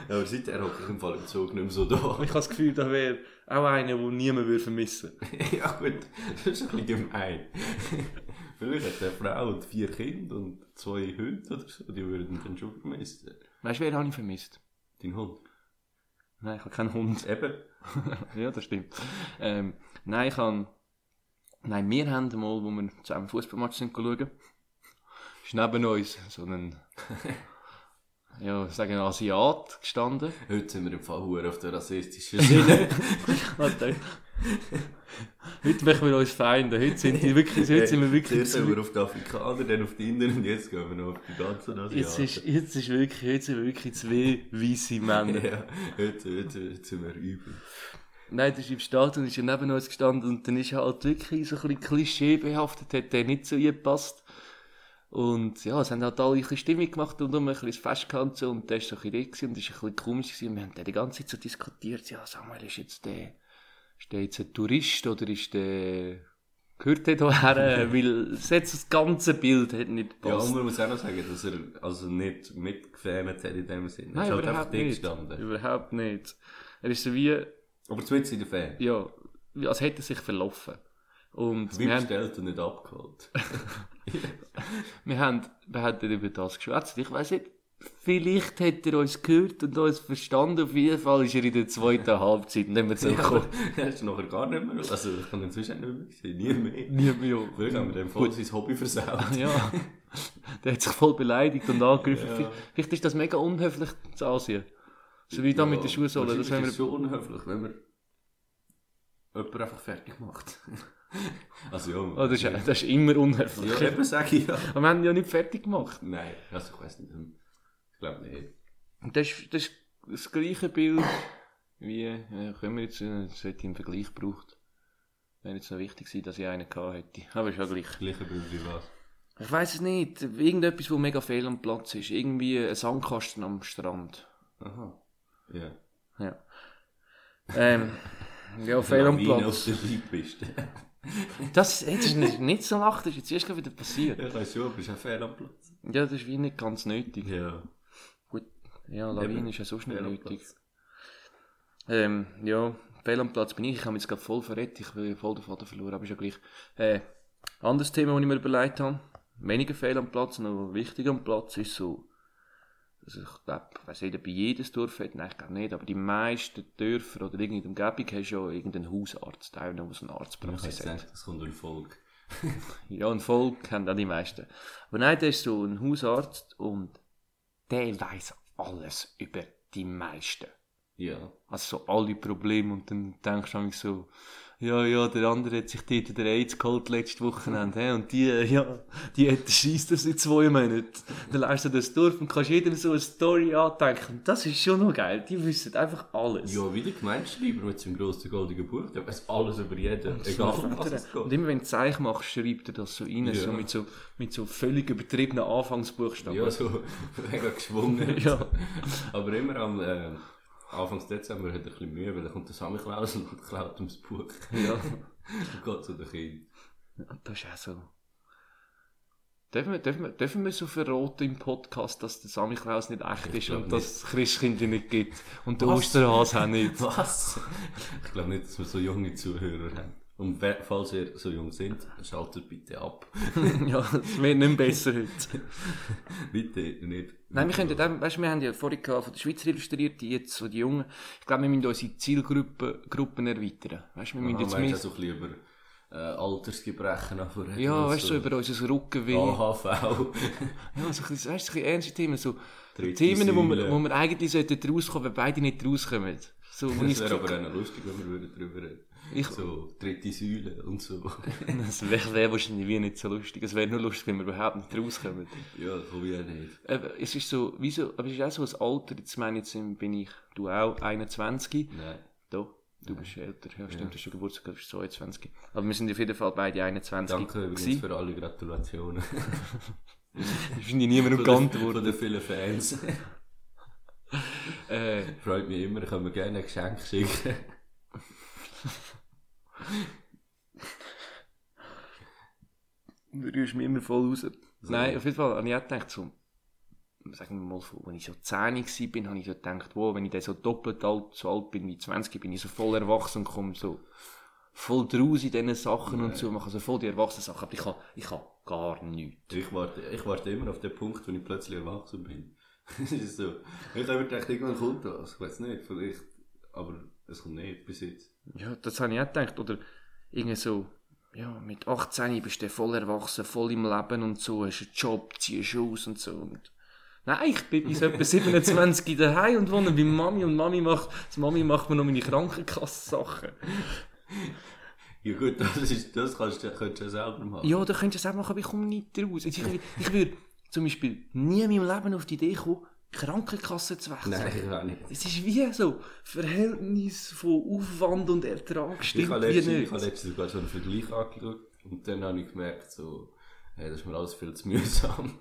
Ja, aber seither hocke ich im Fall im Zug nicht mehr so da. Ich habe das Gefühl, da wäre auch einer, den niemand würde vermissen ja gut, das ist ein bisschen gemein. Vielleicht hat eine Frau und vier Kinder und zwei Hunde oder so, die würden dann schon vermissen. Weißt du, wer habe ich vermisst? Dein Hund. Nein, ich habe keinen Hund. Eben. ja, das stimmt. Ähm, nein, ich habe... Nein, wir haben mal, wo wir zusammen Fußballmatch sind schauen, ist neben uns so ein... ja, sagen wir Asiat gestanden. Heute sind wir im Fall auf der rassistischen Sinne. Heute machen wir uns Feinde. Heute sind, die wirklich, heute sind wir wirklich Zuerst sind wir auf die Afrikaner, dann auf die Inder und jetzt gehen wir noch auf die ganzen jetzt Asiaten. ist, jetzt ist wirklich, jetzt sind wir wirklich zwei weisse Männer. Ja, heute, heute, heute sind wir übel. Nein, der ist im Stadion, ist ja neben uns gestanden und dann ist er halt wirklich so ein bisschen klischeebehaftet, hat der nicht zu ihr gepasst. Und ja, es haben halt alle ein bisschen Stimmung gemacht und um ein bisschen das Fest gehabt und der ist so ein bisschen und ist ein bisschen komisch gewesen. Und wir haben dann die ganze Zeit so diskutiert, ja, Samuel, ist jetzt der, ist der jetzt ein Tourist oder ist der, gehört der hierher? Weil so das ganze Bild hat nicht Ja, gepasst. und man muss auch noch sagen, dass er also nicht mitgefährt hat in dem Sinne. Nein, er ist halt überhaupt dick nicht. gestanden. Überhaupt nicht. Er ist so wie, Aber zumindest in der Fan. ja, als hätte er sich verlaufen. Und Wie wir haben, bestellt und nicht abgeholt. wir haben, wir haben über das geschwätzt. Ich weiss nicht, vielleicht hat er uns gehört und uns verstanden. Auf jeden Fall ist er in der zweiten Halbzeit nicht mehr Ja, zurückgekommen. aber er ist nachher gar nicht mehr. Also, ich kann ihn sonst nicht mehr sehen. Nie mehr. Nie mehr. Vielleicht haben wir dem voll sein Hobby versaut. Ja, der hat sich voll beleidigt und angegriffen. Ja. Vielleicht- ist das mega unhöflich zu Asien. So wie da mit der Schuhsohle. Das ist so unhöflich, wenn man jemanden einfach fertig macht. also ja. Oh, das, ist, das ist immer unhöflich. ja, eben sage ich ja. Aber wir haben ihn ja nicht fertig gemacht. Nein, also ich weiß nicht. Ich glaube nicht. Das ist, das ist das gleiche Bild wie, äh, können wir jetzt, äh, das hätte ich im Vergleich gebraucht. Wäre jetzt noch wichtig gewesen, dass ich einen gehabt hätte. Aber ist ja gleich. Gleiche Bild wie was. Ich weiß es nicht. Irgendetwas, wo mega fehl am Platz ist. Irgendwie ein Sandkasten am Strand. Aha. Ja. Ja. Ähm, ja, fehl am Platz. auf der Beipiste. Das, jetzt ist nicht, nicht so nach, das ist jetzt erst wieder passiert. ja, ich weiß schon, aber ist ein Fehl am Platz. Ja, das ist wie nicht ganz nötig. Ja. Ja, Lawine Eben. ist ja sonst nicht Fehl am nötig. Ähm, ja, fehl am Platz bin ich. Ich habe mich jetzt gerade voll verrettet. Ich bin voll den Vater verloren, aber ist ja gleich. Äh, anderes Thema, das ich mir überlegt habe. Weniger fehl am Platz, noch wichtiger am Platz ist so. Also ich glaube, weiss nicht, ob jedes Dorf hat, nein, ich glaube nicht, aber die meisten Dörfer oder irgendeine Umgebung hast ja irgendeinen Hausarzt, noch, der so eine Ich Arztpraxis hätte hat. das kommt ein Volk. Ja, ein Volk kennen auch die meisten. Aber nein, der ist so ein Hausarzt und der weiß alles über die meisten. Ja. Also so alle Probleme und dann denkst du so, ja, ja, der andere hat sich dort der AIDS geholt letztes Wochenende, und die, äh, ja, die hat scheisst das in zwei Monaten. Dann lässt du das Dorf und kannst jedem so eine Story andenken. Und das ist schon noch geil, die wissen einfach alles. Ja, wie der Gemeinschreiber mit seinem grossen goldigen Buch, der weiß alles über jeden, egal um was es Und geht. immer wenn du Zeichen machst, schreibt er das so rein, Ja. so mit so, mit so völlig übertriebenen Anfangsbuchstaben. Ja, so mega geschwungen. Ja. Aber immer am, äh, Anfang Dezember hat er ein bisschen Mühe, weil dann kommt der Sammy Klaus und klaut ihm das Buch. Ja. Und geht zu den Kindern. Das ist auch so. Dürfen wir, dürfen wir, dürfen wir so verraten im Podcast, dass der Sammy Klaus nicht echt ist glaub und dass es Christkinder nicht gibt und der? Osterhase auch nicht? Was? Ich glaube nicht, dass wir so junge Zuhörer haben. Und falls ihr so jung sind, schaltet bitte ab. ja, es wird nicht besser heute. bitte nicht. Nein, wir können dann, weißt du, wir haben ja vorhin von der Schweizer Illustrierte, jetzt so die Jungen. Ich glaube, wir müssen unsere Zielgruppen Gruppen erweitern. Weißt du, wir müssen Ja, jetzt mehr, so ein bisschen über äh, Altersgebrechen anfangen. ja, weißt du, so über unser Rückenweh. AHV. Ja, so ein bisschen, weißt du, ein bisschen ernste Themen, so Dritte Themen, wo wir, wo wir eigentlich sollten rauskommen, wenn beide nicht rauskommen. So, Das wäre aber auch noch lustig, wenn wir darüber reden Ich- So, dritte Säule und so. Das wäre wär wahrscheinlich wie nicht so lustig. Es wäre nur lustig, wenn wir überhaupt nicht rauskommen. ja, von wie auch nicht. Aber es ist so, wieso, aber es ist auch so ein Alter, jetzt meine ich, jetzt bin ich, du auch, 21. Nein. Doch, du bist älter. Ja, stimmt, du hast schon Geburtstag, du bist 22. Aber wir sind auf jeden Fall beide 21. Danke übrigens gewesen. für alle Gratulationen. Ich finde niemand umgangen den, worden. von den vielen Fans. Äh, Freut mich immer, können wir gerne ein Geschenk schicken. Du rührst mich immer voll raus. Nein, auf jeden Fall habe ich auch gedacht, so, sagen wir mal, so, wenn ich so 10 war, bin, habe ich so gedacht, wow, wenn ich dann so doppelt alt, so alt bin wie 20, bin ich so voll erwachsen und komme so voll draus in diesen Sachen und so, mache so voll die erwachsenen Sachen, aber ich habe, ich habe gar nichts. Ich warte, ich warte immer auf den Punkt, wo ich plötzlich erwachsen bin. Es ist so. Ich habe mir gedacht, irgendwann kommt das. Ich weiß nicht, vielleicht. Aber es kommt nicht bis jetzt. Ja, das habe ich auch gedacht. Oder irgendwie so, ja, mit 18 bist du voll erwachsen, voll im Leben und so, hast einen Job, ziehst aus und so. Und Nein, ich bin bis etwa 27 daheim und wohne bei Mami und Mami macht, das Mami macht mir noch meine Krankenkassensachen. Ja gut, das, ist, das kannst du, könntest du ja selber machen. Ja, da könntest du auch machen, aber ich komme nicht raus. Also ich, ich würde zum Beispiel nie in meinem Leben auf die Idee kommen, Krankenkasse zu wechseln. Nein, ich auch nicht. Es ist wie so, Verhältnis von Aufwand und Ertrag Ich stimmt habe wie letztens, ich habe letztens sogar so einen Vergleich angeschaut und dann habe ich gemerkt, so, hey, das ist mir alles viel zu mühsam.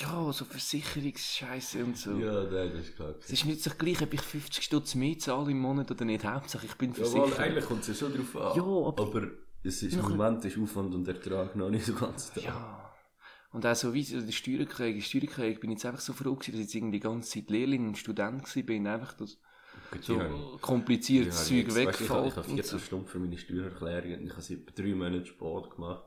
Ja, so Versicherungsscheiße und so. Ja, nein, das ist klar. Es ist nicht so gleich, ob ich 50 Stutz mehr zahle im Monat oder nicht. Hauptsache, ich bin Jawohl, versichert. eigentlich kommt es ja schon drauf an. Ja, aber- aber es ist, im Moment ist Aufwand und Ertrag noch nicht so ganz da. Ja. Und auch so wie so die Steuererklärung, Steuererklärung, bin ich jetzt einfach so froh gewesen, dass ich jetzt irgendwie die ganze Zeit Lehrling und Student gewesen bin, einfach das so kompliziertes Zeug ich Ich habe, wegfällt. ich habe und 14 so. Stunden für meine Steuererklärung und ich habe etwa drei Monate Sport gemacht.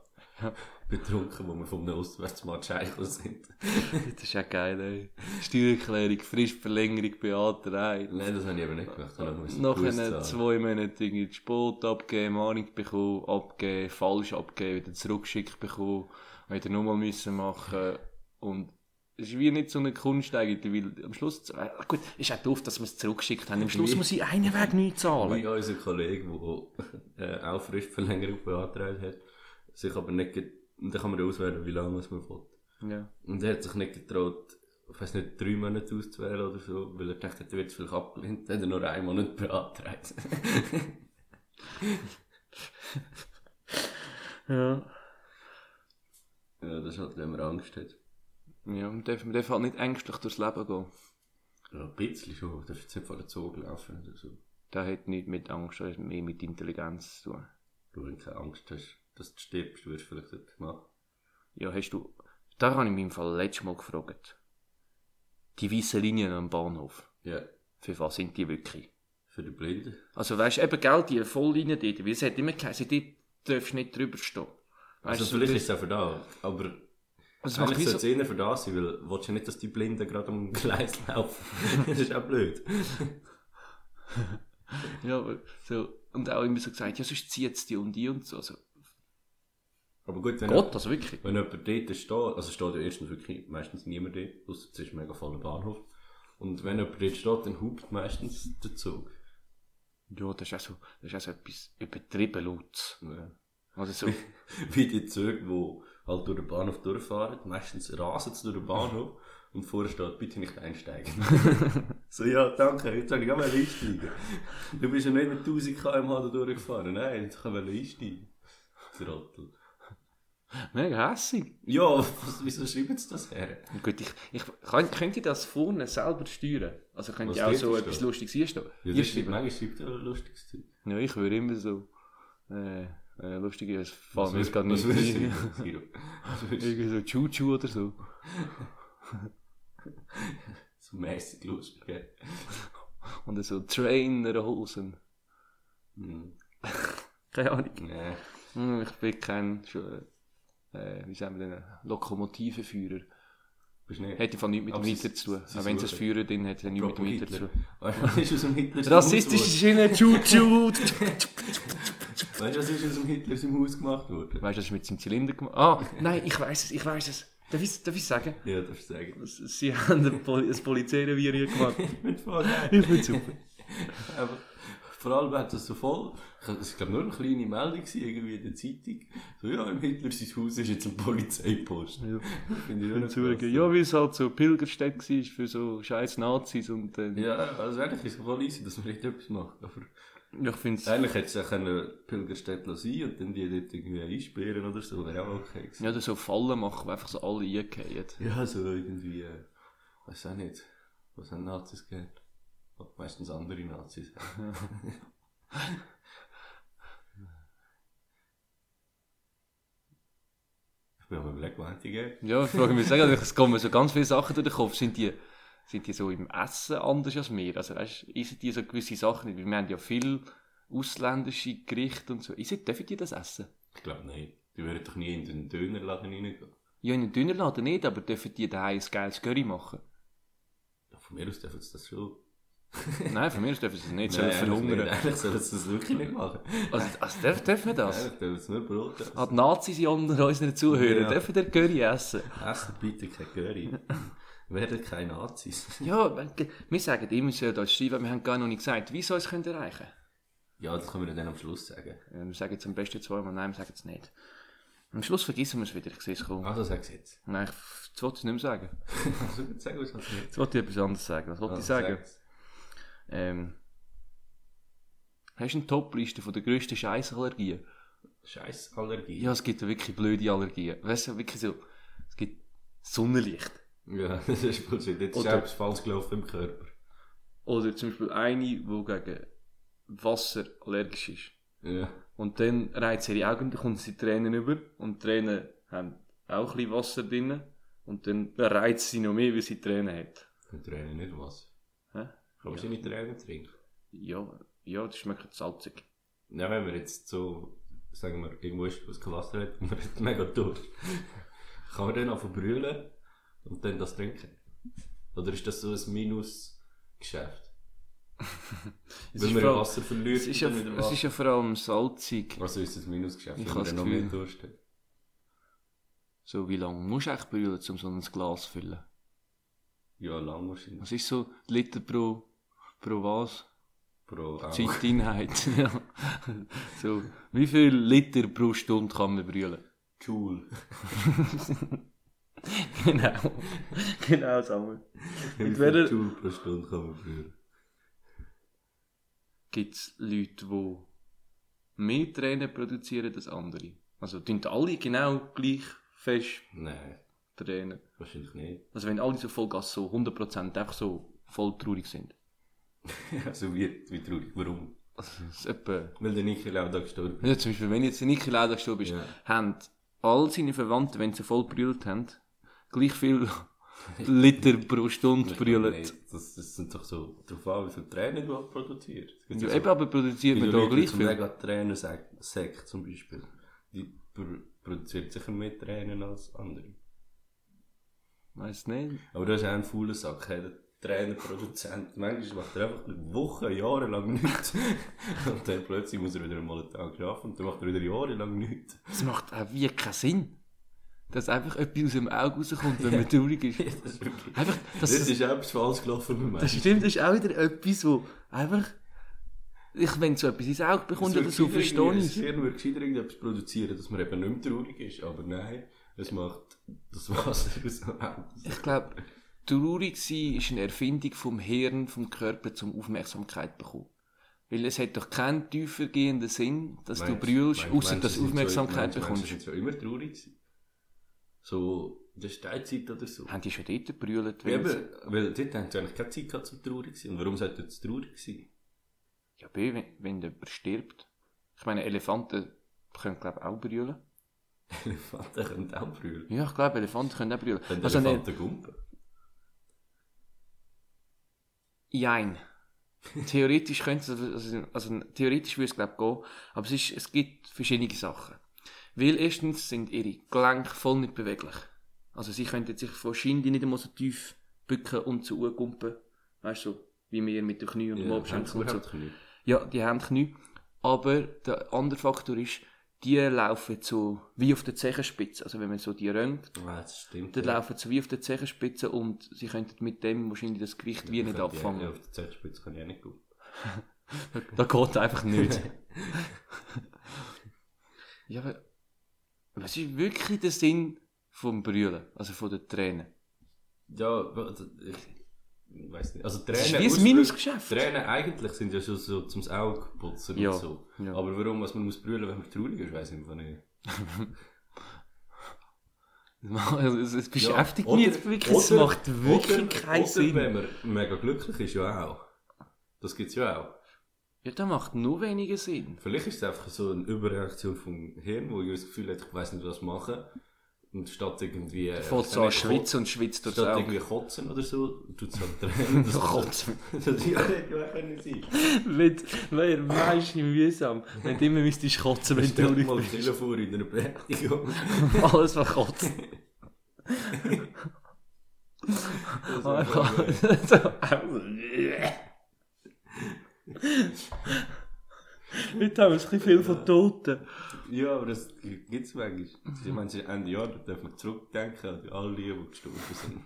Betrunken, wo wir vom Auswärtsmarkt scheichel sind. Das ist auch geil, ey. Steuererklärung, Fristverlängerung beantragt. Nein, das habe ich aber nicht gemacht. Ich musste Nach Busse einer zahlen. zwei Monaten irgendwie Sport abgeben, Mahnung bekommen, abgeben, falsch abgeben, wieder zurückgeschickt bekommen, wieder nochmal müssen machen. Und es ist wie nicht so eine Kunst eigentlich, weil am Schluss, äh, gut, ist auch doof, dass wir es zurückgeschickt haben. Am Schluss muss ich einen Weg nicht zahlen. Wie unser Kollege, der äh, auch Fristverlängerung beantragt hat, sich aber nicht get- und dann kann man auswählen, wie lange man will. Ja. Und er hat sich nicht getraut, ich weiß nicht, drei Monate auszuwählen oder so, weil er dachte, er wird es vielleicht abgelehnt, dann hat er nur einen Monat beantragt. Ja. Das halt, wenn man Angst hat. Ja, man darf, man darf halt nicht ängstlich durchs Leben gehen. Ja, ein bisschen schon, du darfst jetzt nicht vor den Zug laufen oder so. Das hat nichts mit Angst, das hat mehr mit Intelligenz zu tun. Du, wenn du keine Angst hast, dass du stirbst, würdest du vielleicht das machen. Ja, hast du, da habe ich mich im Fall letztes Mal gefragt. Die weißen Linien am Bahnhof, Ja, für was sind die wirklich? für die Blinden. Also weißt du, eben Geld, die Volllinie dort, weil es hat immer geheißen, dort darfst du nicht drüber stehen. Weißt Also vielleicht das- ist es auch für da, aber das macht eigentlich sollte so, es eher für das sein, weil du willst ja nicht, dass die Blinden gerade am Gleis laufen. das ist auch blöd. ja, aber so, und auch immer so gesagt, ja, sonst zieht es die und die und so. Also, Aber gut, wenn, Gott, das wirklich? wenn jemand dort steht, also steht ja erstens wirklich meistens niemand dort, außer es ist mega voller Bahnhof. Und wenn jemand dort steht, dann hupt meistens der Zug. Ja, das ist auch so, das ist auch so etwas übertrieben laut. Ja. Also so, Wie die Züge, die halt durch den Bahnhof durchfahren, meistens rasen sie durch den Bahnhof und vorher steht, bitte nicht einsteigen. so, ja, danke, jetzt soll ich auch mal einsteigen. Du bist ja nicht mit 1000 km/h da durchgefahren, nein, jetzt kann ich einsteigen. Trottel. Mega hässig. Ja, was, wieso schreiben sie das her? Gut, ich, ich kann, könnt ihr das vorne selber steuern? Also könnt Was ihr auch so etwas Lustiges einstellen? Ja, Ihr das manchmal schreibt er ein lustiges Zeug. Ja, ich würde immer so, äh, äh, lustig, es mir Was jetzt gerade nicht ein. Irgendwie so Chuchu oder so. So mäßig lustig, gell? Und so Trainerhosen. Hm. Keine Ahnung. Nee. Hm, Ich bin kein, äh, wie sagen wir denn, Lokomotivenführer. Hätte von nichts mit dem Hitler zu tun. Auch wenn es ein. Führer drin hat, hat nichts mit dem Hitler zu tun. Was ist aus dem Hitler Rassistische Schiene, Chuchu! Weißt du, was ist aus dem Hitler im Haus gemacht worden? Weißt du, das ist mit seinem Zylinder gemacht? Ah, nein, ich weiß es, ich weiß es. Darf ich, darf ich sagen? Ja, darfst du sagen. Sie haben ein, Poli ein Polizeirevier gemacht. Ich finde super. Aber vor allem hat das so voll, es war nur eine kleine Meldung gewesen, irgendwie in der Zeitung. So, ja, im Hitler sein Haus ist jetzt ein Polizeipost. Ja. Finde ich krass. ja, weil es halt so Pilgerstätte war für so scheiß Nazis und äh, Ja, also eigentlich ist es voll easy, dass man nicht etwas macht. Aber ich finde es, eigentlich hätte es ja können Pilgerstätte sein und dann die dort irgendwie einsperren oder so, wäre auch okay gewesen. ja, oder so Fallen machen, wo einfach so alle eingehen. Ja, so irgendwie, äh, weiß auch nicht, was haben Nazis gegeben? Meistens andere Nazis. ich bin überlegen, was haben die gegeben? Ja, ich frage mich, sagen, es kommen so ganz viele Sachen durch den Kopf. Sind die, sind die so im Essen anders als wir? Also, weißt essen die so gewisse Sachen nicht? Weil Wir haben ja viel ausländische Gerichte und so. Essen, dürfen die das essen? Ich glaube nicht. Die würden doch nie in den Dönerladen reingehen. Ja, in den Dönerladen nicht, aber dürfen die daheim ein geiles Curry machen? Ja, von mir aus dürfen sie das schon. Nein, von mir dürfen sie es nicht, sollen Nein, eigentlich verhungern. Eigentlich sollen sie das wirklich nicht machen. Also, also darf, dürfen wir das? Eigentlich dürfen nur Brot essen. Die Nazis unter unseren Zuhörern Ja. dürfen der Curry essen? Essen bitte kein Curry. Werden keine Nazis. Ja, wir sagen immer, wir sollen das schreiben, wir haben gar noch nicht gesagt, wie soll es können erreichen Ja, das können wir dann am Schluss sagen. ja, Wir sagen es am besten zweimal, nein, wir sagen es nicht. Am Schluss vergessen wir es wieder, ich sehe es kommen. Also sag's jetzt. Nein, ich- wollte ich nicht mehr sagen. Also, sag was nicht. Jetzt wollte ich etwas anderes sagen. Was wollte ich Also, sagen? sag's. Ähm, hast du eine Top-Liste von der grössten Scheissallergien? Scheiß Allergie. Ja, es gibt wirklich blöde Allergien. Weißt du, wirklich so, es gibt Sonnenlicht. Ja, das ist Bullshit. Jetzt ist etwas falsch gelaufen im Körper. Oder zum Beispiel eine, die gegen Wasser allergisch ist. Ja. Und dann reizt sie ihre Augen, dann kommt sie Tränen über. Und Tränen haben auch ein bisschen Wasser drin. Und dann reizt sie noch mehr, weil sie Tränen hat. Und Tränen nicht was. Hä? Kannst du nicht Tränen trinken? Ja, ja, das schmeckt salzig. Ja, wenn man jetzt so, sagen wir, irgendwo ist, was Klasse hat und man hat mega Durst. Kann man dann anfangen brüllen und dann das trinken? Oder ist das so ein Minusgeschäft? Es ist man ja allem- Wasser verliert Es ist, ja, wieder es Wasser. ist ja vor allem salzig. Also ist es Minusgeschäft, Ich wenn man noch mehr Durst hat. So, wie lange musst du eigentlich brüllen, um so ein Glas zu füllen? Ja, lang wahrscheinlich. Was ist so Liter pro, pro was? Pro. Zeiteinheit. ja. so, wie viel Liter pro Stunde kann man brüllen? Cool. genau. genau, Samuel. Wie viel wer- Joule pro Stunde kann man brüllen? Gibt es Leute, die mehr Tränen produzieren als andere? Also, tun alle genau gleich fest Nein, Tränen? wahrscheinlich nicht. Also, wenn alle so Vollgas so 100% einfach so voll traurig sind. Also wie, wie traurig. Warum? Also, das ist etwa Weil der Niki Lauda gestorben ist. Ja, zum Beispiel, wenn jetzt der Niki Lauda gestorben ist, Ja. haben all seine Verwandten, wenn sie voll brüllt haben, gleich viel Liter pro Stunde brüllt. Das, das sind doch so darauf an, wie viel Tränen du produzierst. Ja, so eben, aber produziert man da viele gleich viel. mega Tränensäcke zum Beispiel. Die pr produziert sicher mehr Tränen als andere. Weiss nicht. Aber das ist auch ein fauler Sack, hey, der Tränenproduzent. Manchmal macht er einfach Wochen, Jahre lang nichts. und dann plötzlich muss er wieder mal einen Tag arbeiten und dann macht er wieder Jahre lang nichts. Das macht auch wie keinen Sinn. Dass einfach etwas aus dem Auge rauskommt, wenn man traurig ist. Das ist wirklich... Einfach, Das, das, ist auch etwas falsch gelaufen mit mir. das stimmt, das ist auch wieder etwas, wo einfach, ich, wenn so etwas ins Auge bekommt oder so, verstehe ich Hirn würde gescheiter irgendetwas produzieren, dass man eben nicht mehr traurig ist. Aber nein, es macht das Wasser aus dem Auge. Ich glaube, traurig sein ist eine Erfindung vom Hirn, vom Körper zum Aufmerksamkeit bekommen. Weil es hat doch keinen tiefer gehenden Sinn, dass du Meinst- brüllst, meinst- außer dass du sind so- Aufmerksamkeit meinst- meinst, bekommst. so immer traurig gewesen? So, der Steinzeit oder so. Haben die schon dort gebrüllt? Ja, aber, weil dort haben sie eigentlich keine Zeit gehabt zum traurig zu sein. Und warum sollte es traurig sein? Ja, B, wenn, wenn jemand stirbt. Ich meine, Elefanten können, glaube ich, auch brüllen. Elefanten können auch brüllen. Ja, ich glaube, Elefanten können auch brüllen. Können Also, Elefanten gumpen? Jein. Theoretisch könnte es, also, also theoretisch würde es glaube ich gehen, aber es, ist, es gibt verschiedene Sachen. Weil erstens sind ihre Gelenke voll nicht beweglich. Also sie könnten sich wahrscheinlich nicht einmal so tief bücken und zu Uhr gumpen. Weißt du, so, wie wir mit den Knie und dem Ja, Oberschenkel und so. nicht. Ja, die haben Knie. Aber der andere Faktor ist, die laufen so wie auf der Zehenspitze. Also wenn man so die rönt, das stimmt. dann ja. laufen sie wie auf der Zehenspitze und sie könnten mit dem wahrscheinlich das Gewicht wie nicht Ja, abfangen. Ja, auf der Zeitspitze kann ich auch nicht gut. Das geht einfach nicht. ja, aber was ist wirklich der Sinn vom Brüllen? Also von den Tränen? Ja, also, ich weiß nicht. Also Das ist Tränen... wie ein Minusgeschäft. Tränen eigentlich sind ja schon so zum Auge putzen Ja, und so. ja. Aber warum was man muss brüllen, wenn man traurig ist, weiß ich einfach nicht. Also, Es, es beschäftigt Ja, mich jetzt wirklich. Es macht wirklich oder, keinen oder Sinn. wenn man mega glücklich ist, ja auch. Das gibt's ja auch. Ja, das macht nur weniger Sinn. Vielleicht ist es einfach so eine Überreaktion vom Hirn, wo ich das Gefühl hat, ich weiß nicht, was machen. Und statt irgendwie... Fällt ich so an schwitzen und schwitzt durchs Statt irgendwie kotzen oder so, tut es halt Tränen. Das Kotzen. Das hätte ja auch können sein. Wäre meist mühsam, wenn du immer müsstest kotzen, wenn du Stell traurig mal bist. Brille vor in einer Beerdigung. Alles. Das Einfach ist so. Heute haben wir ein bisschen viel von Toten. Ja, aber das gibt es manchmal. Es ist Ende Jahr, da darf man zurückdenken an alle, die, die gestorben sind.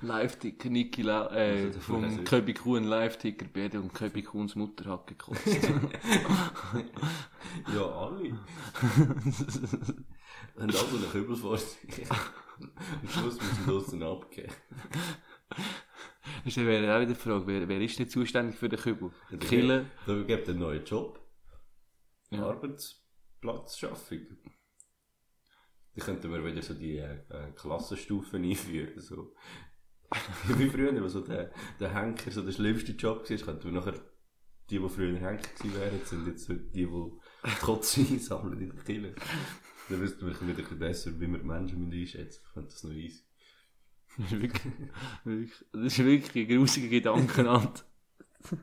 Live-Ticker, Niki La äh, Also, vom. Köbi Kuhn Live-Ticker beide und Köbi Kuhns Mutter hat gekotzt. Ja, alle. Und Kübel vor sich. Am Schluss müssen sie draussen abgeben. Das wäre auch wieder die Frage, wer, wer ist denn zuständig für den Kübel? Der Kille? Da gibt einen neuen Job. Ja. Arbeitsplatzschaffung. Die könnten wir wieder so die äh, äh, Klassenstufen einführen. So. Wie früher, wo so der, der Henker so der schlimmste Job war, könnten wir nachher die, die früher Henker gewesen wären, sind jetzt so die, die Kotze einsammeln in den Killen. Dann wüssten wir wieder besser, wie wir Menschen einschätzen. Ich fände das noch easy. Das ist wirklich, wirklich, das ist wirklich ein grusiger Gedankenart.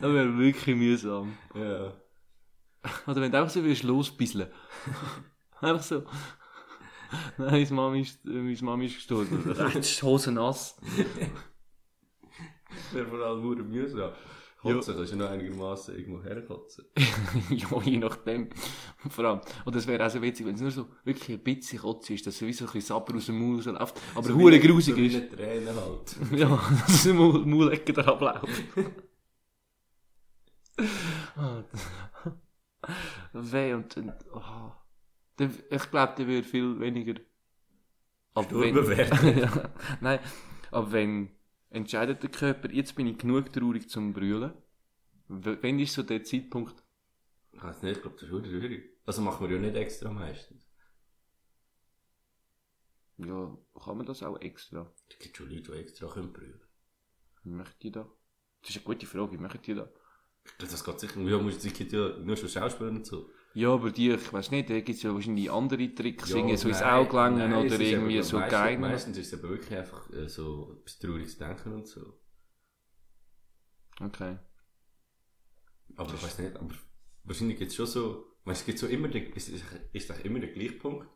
Das wäre wirklich mühsam. Ja. Oder wenn du einfach so würdest losbisseln. Einfach so. Nein, meine Mami ist, meine Mami ist gestorben. Die Hose nass. Wäre vor allem nur mühsam. Kotzen kannst du noch einigermaßen irgendwo herkotzen. ja, je nachdem. Vor allem. Und das wäre auch so witzig, wenn es nur so wirklich ein bisschen Kotze ist, dass so wie so ein bisschen Sapper aus dem Maul rausläuft. Aber So hure wie- grusig so wie ist. eine Träne halt. Ja, dass der Maul, Maulecke da abläuft. Weh und, und oh. Ich glaube, der würde viel weniger. Aber wenn, ja, nein, aber wenn entscheidet der Körper, jetzt bin ich genug traurig zum Brüllen. Wenn ist so der Zeitpunkt? Ich weiß nicht, ich glaube, das ist schwierig. Also machen wir ja nicht extra meistens. Ja, kann man das auch extra? Es gibt schon Leute, die extra können brüllen. Möchtet ihr da? Das ist eine gute Frage, möchtet ihr da? Das geht sicher. Ja, muss- es gibt ja nur schon Schauspieler und so. Ja, aber die, ich weiß nicht, da gibt es ja wahrscheinlich andere Tricks, Ja, irgendwie so ins nein, Auge langen nein, es oder irgendwie eben- so meistens, geil. Meistens ist es aber wirklich einfach äh, so etwas Trauriges denken und so. Okay. Aber ich weiß nicht, aber wahrscheinlich gibt es schon so, weißt, es gibt so immer, den, ist, ist, das immer der gleiche Punkt?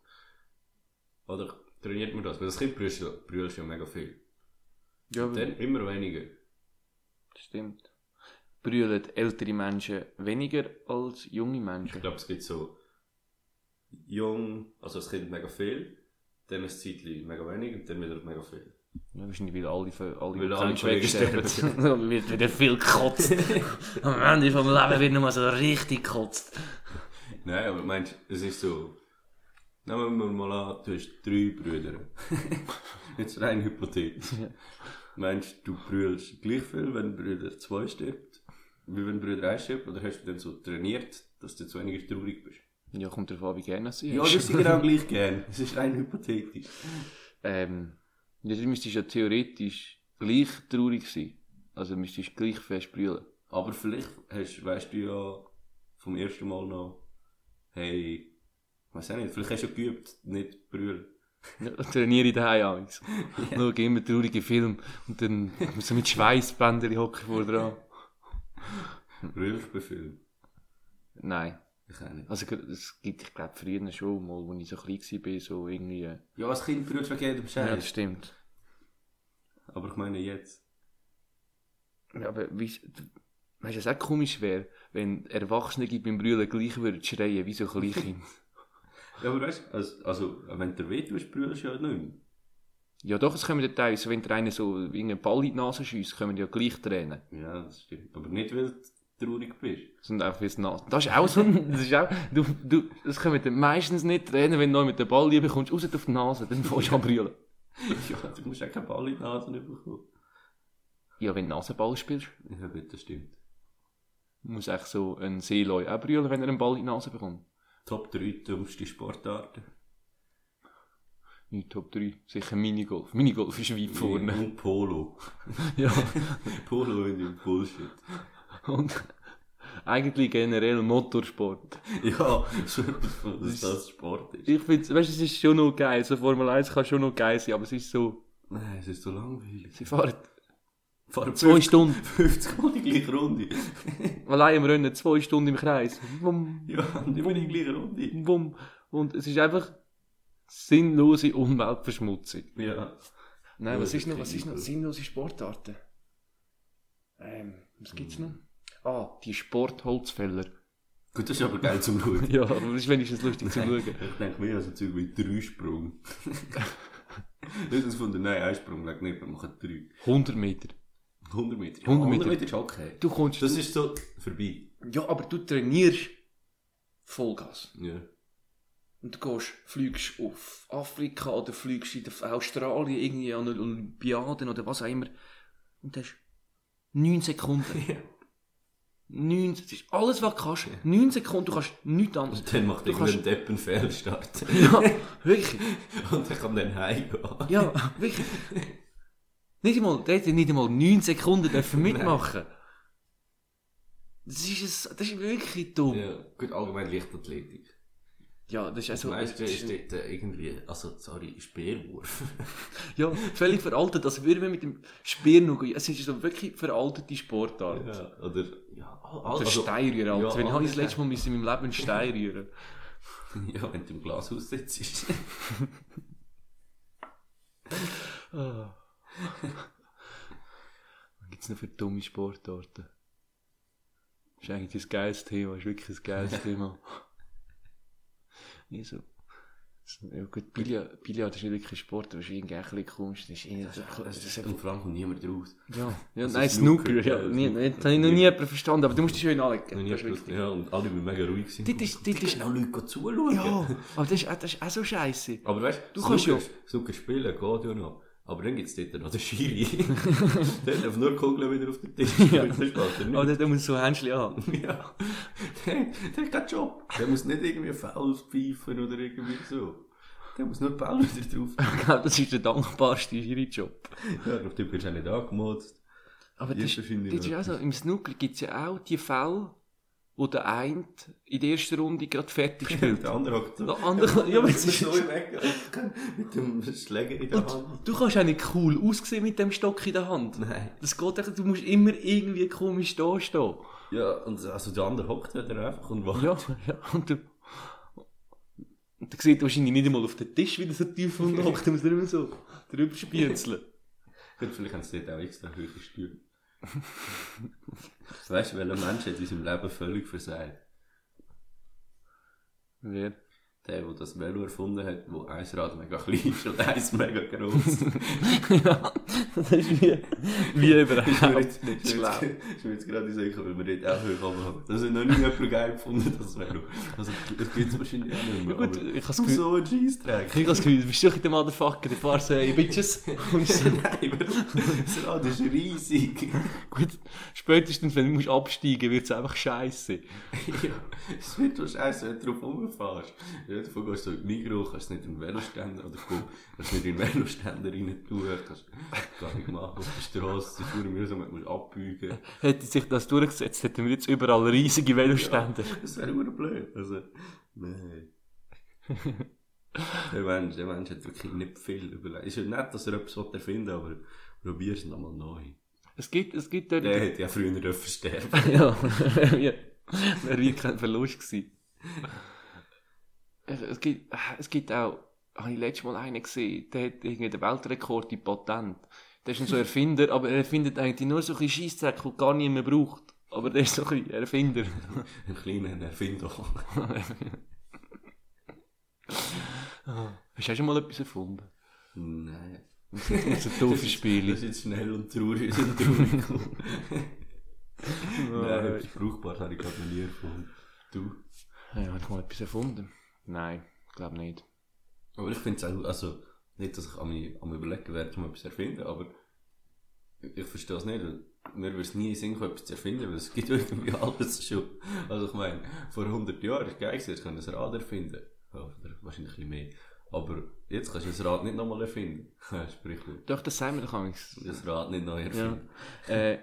Oder trainiert man das? Weil das Kind brüllst ja mega viel. Ja, aber Dann immer weniger. stimmt. Brüllen ältere Menschen weniger als junge Ich Menschen? glaube, es gibt so jung, also das Kind mega viel, dann ein Zeitchen mega wenig und dann wieder mega viel. Ja, wahrscheinlich, weil alle, alle, Weil alle wegsterben. Dann wird wieder viel gekotzt. Am Ende vom Leben wird nochmal so richtig gekotzt. Nein, aber meinst du, es ist so, nehmen wir mal an, du hast drei Brüder. Jetzt rein hypothetisch. Meinst du, du brüllst gleich viel, wenn Brüder zwei stirbt, wie wenn Brüder eins stirbt, oder hast du dann so trainiert, dass du jetzt weniger traurig bist? Ja, kommt darauf an, wie gerne sie Ja, das ist genau gleich gern. Es ist rein hypothetisch. Ähm, ja, du müsstest ja theoretisch gleich traurig sein. Also müsstest du gleich fest brüllen. Aber vielleicht hast, weißt du ja vom ersten Mal noch, hey, weiß auch nicht, vielleicht hast du ja geübt, nicht zu brüllen. Ja, trainiere ich daheim amigs. Schau immer traurige Filme und dann so mit Schweißbändern hocken vor dran. Filmen? Nein. Ich auch nicht. Also es gibt, ich glaube, früher schon mal, als ich so klein war, so irgendwie... äh, Ja, als Kind brüllst du wegen jedem Ja, das stimmt. Aber ich meine jetzt. Ja, aber wie, weißt du, was auch komisch wäre, wenn Erwachsene beim Brüllen gleich würden schreien, wie so Kleinkind. Ja, aber weißt du, also, also wenn du weh tust, brüllst du ja nicht mehr. Ja doch, es kommen ja teilweise, wenn der eine so irgendeinen Ball in die Nase schiesst, kommen ja gleich Tränen. Ja, das stimmt. Aber nicht, weil du traurig bist. Sondern einfach fürs Nase. Das ist auch so ein, das ist auch, du, du, das kommen dann meistens nicht Tränen, wenn du mit dem Ball lieber kommst, raus auf die Nase, dann fängst du an brüllen. ja, du musst auch keinen Ball in die Nase bekommen. Ja, wenn du Nasenball spielst, Ja, gut, das stimmt. muss echt so ein Seeleu auch brüllen, wenn er einen Ball in die Nase bekommt. Top 3 dümmste Sportarten. In Top 3, sicher Minigolf. Minigolf ist weit vorne. Und Polo. Ja. Polo in dem Bullshit. Und eigentlich generell Motorsport. Ja, so, dass das Sport ist. Ich finde, weißt du, es ist schon noch geil. So Formel 1 kann schon noch geil sein, aber es ist so, Nein, es ist so langweilig. sie fahren Fahren zwei Stunden, 50 Mal die gleiche Runde. allein im Rennen, zwei Stunden im Kreis. Wumm, Ja, immer die gleiche Runde. wumm. Und es ist einfach sinnlose Umweltverschmutzung. Ja. Nein, was ist noch, ist was ist noch sinnlose Sportarten? Ähm, was gibt's noch? Ah, die Sportholzfäller. Gut, das ist aber geil zum Schauen. Ja, aber das ist wenigstens lustig zu schauen. Ich denke mehr an so Zeug wie Dreisprung. Das von der Nein, Einsprung, leg nicht, wir machen drei. 100 Meter. 100 Meter. Ja, 100 100 Meter. Meter ist okay. Du kommst, Das ist so vorbei. ja, aber du trainierst Vollgas. Ja. Und du gehst, fliegst auf Afrika oder fliegst in Australien irgendwie an eine Olympiade oder was auch immer. Und hast 9 Sekunden. 9, das ist alles, was du kannst. 9 Sekunden, du kannst nichts anderes. Und dann macht Du irgendein kannst- Depp einen Fehlstart. Ja, wirklich. Und dann kann dann heimgehen. Ja, wirklich. Nicht einmal, der hätte nicht einmal 9 Sekunden dürfen mitmachen. Das ist, ein, das ist wirklich dumm. Ja, Ja, gut, allgemein Leichtathletik. das ist also... meiste ist dort äh, irgendwie, also, sorry, Speerwurf. Ja, völlig veraltet. Also würde man mit dem Speer noch gehen. Es ist so wirklich veraltete Sportart. ja, oder, ja, all, all, Der also, ja, Wenn ich alle das letzte Mal in meinem Leben Stein rühren. ja, wenn du im Glashaus sitzt. Ah. Was gibt es noch für dumme Sportarten? Das ist eigentlich ein geiles Thema, das ist wirklich ein geiles Thema. Ja, so. Ja gut, Billard, Billard ist nicht wirklich ein Sport, aber es ist irgendwie auch ein bisschen komisch. Das ist, irgendwie so, das ist Und vor allem kommt niemand raus. ja, ja Also nein, Snooker, Snooker, ja. ja, nie, Snooker. das habe ich noch nie jemanden verstanden, aber du musst dich schön anlegen. Das ist. Ja, und alle waren mega ruhig. gewesen. Dort ist- dort ist- auch Leute zuschauen. Ja, aber das ist, auch- das ist auch so scheiße. Aber weißt Du du, kannst Snooker, Snooker spielen geht ja noch. Aber dann gibt es dort noch den Schiri. der darf nur Kugeln wieder auf den Tisch. Ja. Das er. Aber dann muss so Händchen an. Ja, der, der hat keinen Job. Der muss nicht irgendwie Fouls pfeifen oder irgendwie so. Der muss nur die Ball wieder drauf. Ich glaube, das ist der dankbarste Job. Ja, wirst du auch nicht angemotzt. Aber das, ist- das ist noch auch so, im Snooker gibt es ja auch die Fälle, wo der eine in der ersten Runde gerade fertig spielt. Der andere hockt so. Der andere- ja, ist- so Eck, mit dem Schläger in der Hand. Und du kannst auch nicht cool aussehen mit dem Stock in der Hand. Nein. Das geht echt, du musst immer irgendwie komisch da stehen. Ja, und also der andere hockt halt einfach und wartet. Ja, ja. Und du, und du siehst wahrscheinlich nicht einmal auf den Tisch, wie der so tief unten hockt, du musst immer so drüber spielzeln. Gut, vielleicht haben sie dort auch extra hohe Stühle. Weißt du, welcher Mensch hat seinem Leben völlig versagt? Wer? Der, der das Velo erfunden hat, wo ein Rad mega klein ist und eins mega groß. ja. das ist wie, wie Ist mir überhaupt jetzt, nicht mir jetzt, ist mir jetzt gerade sicher, weil wir dort auch viel haben. Das hat noch nie jemand geil gefunden, das wäre Also, das gibt es wahrscheinlich auch nicht mehr. Ja, gut, ich Gefühl- so ein Scheissdreck. Ich habe das Gefühl, du bist doch in der Motherfucker, der fährst äh, Bitches. Und so, Nein, das Rad ist riesig. gut, spätestens wenn du musst absteigen wird es einfach scheiße. ja, es wird doch scheiße, wenn du drauf rumfährst. Ja, davon gehst du in Migros, kannst du nicht in den Veloständer, oder komm, kannst nicht in den Veloständer rein tun, kannst gar nicht machen auf der Straße, es ist nur mühsam, du musst abbeugen. Hätte sich das durchgesetzt, hätten wir jetzt überall riesige Velostände. Das wäre nur blöd. Also, nein. der, Mensch, der Mensch hat wirklich nicht viel überlegt. Ist ja nett, dass er etwas erfinden aber probier es nochmal neu. Es gibt, es gibt dort... Der hätte ja früher sterben. ja, ja. Wäre wie kein Verlust gewesen. Es es gibt, es gibt auch, habe ich letztes Mal einen gesehen, der hat irgendwie den Weltrekord in Patent. Der ist ein so Erfinder, aber er erfindet eigentlich nur so ein Scheissdreck, den gar niemand braucht. Aber der ist so ein Erfinder. Ein kleiner Erfinder. Hast du schon mal etwas erfunden? Nein. Das sind doofe Das ist jetzt schnell und traurig, sind traurig. Nein, etwas Brauchbares habe ich gerade noch nie erfunden. Du? Ja, habe ich mal etwas erfunden? Nein, ich glaube nicht. Aber ich finde es auch, also, nicht, dass ich mich überlegen werde, um etwas zu erfinden, aber ich, ich verstehe es nicht, mir würde es nie in Sinn kommen, etwas zu erfinden, weil es gibt irgendwie alles schon. Also ich meine, vor 100 Jahren ist geil jetzt kann ich ein Rad erfinden. Ja, Oder wahrscheinlich ein bisschen mehr. Aber jetzt kannst du das Rad nicht nochmal erfinden. Sprichwort. Doch, das sagen wir doch manchmal. Das Rad nicht neu Ja. erfinden. Äh,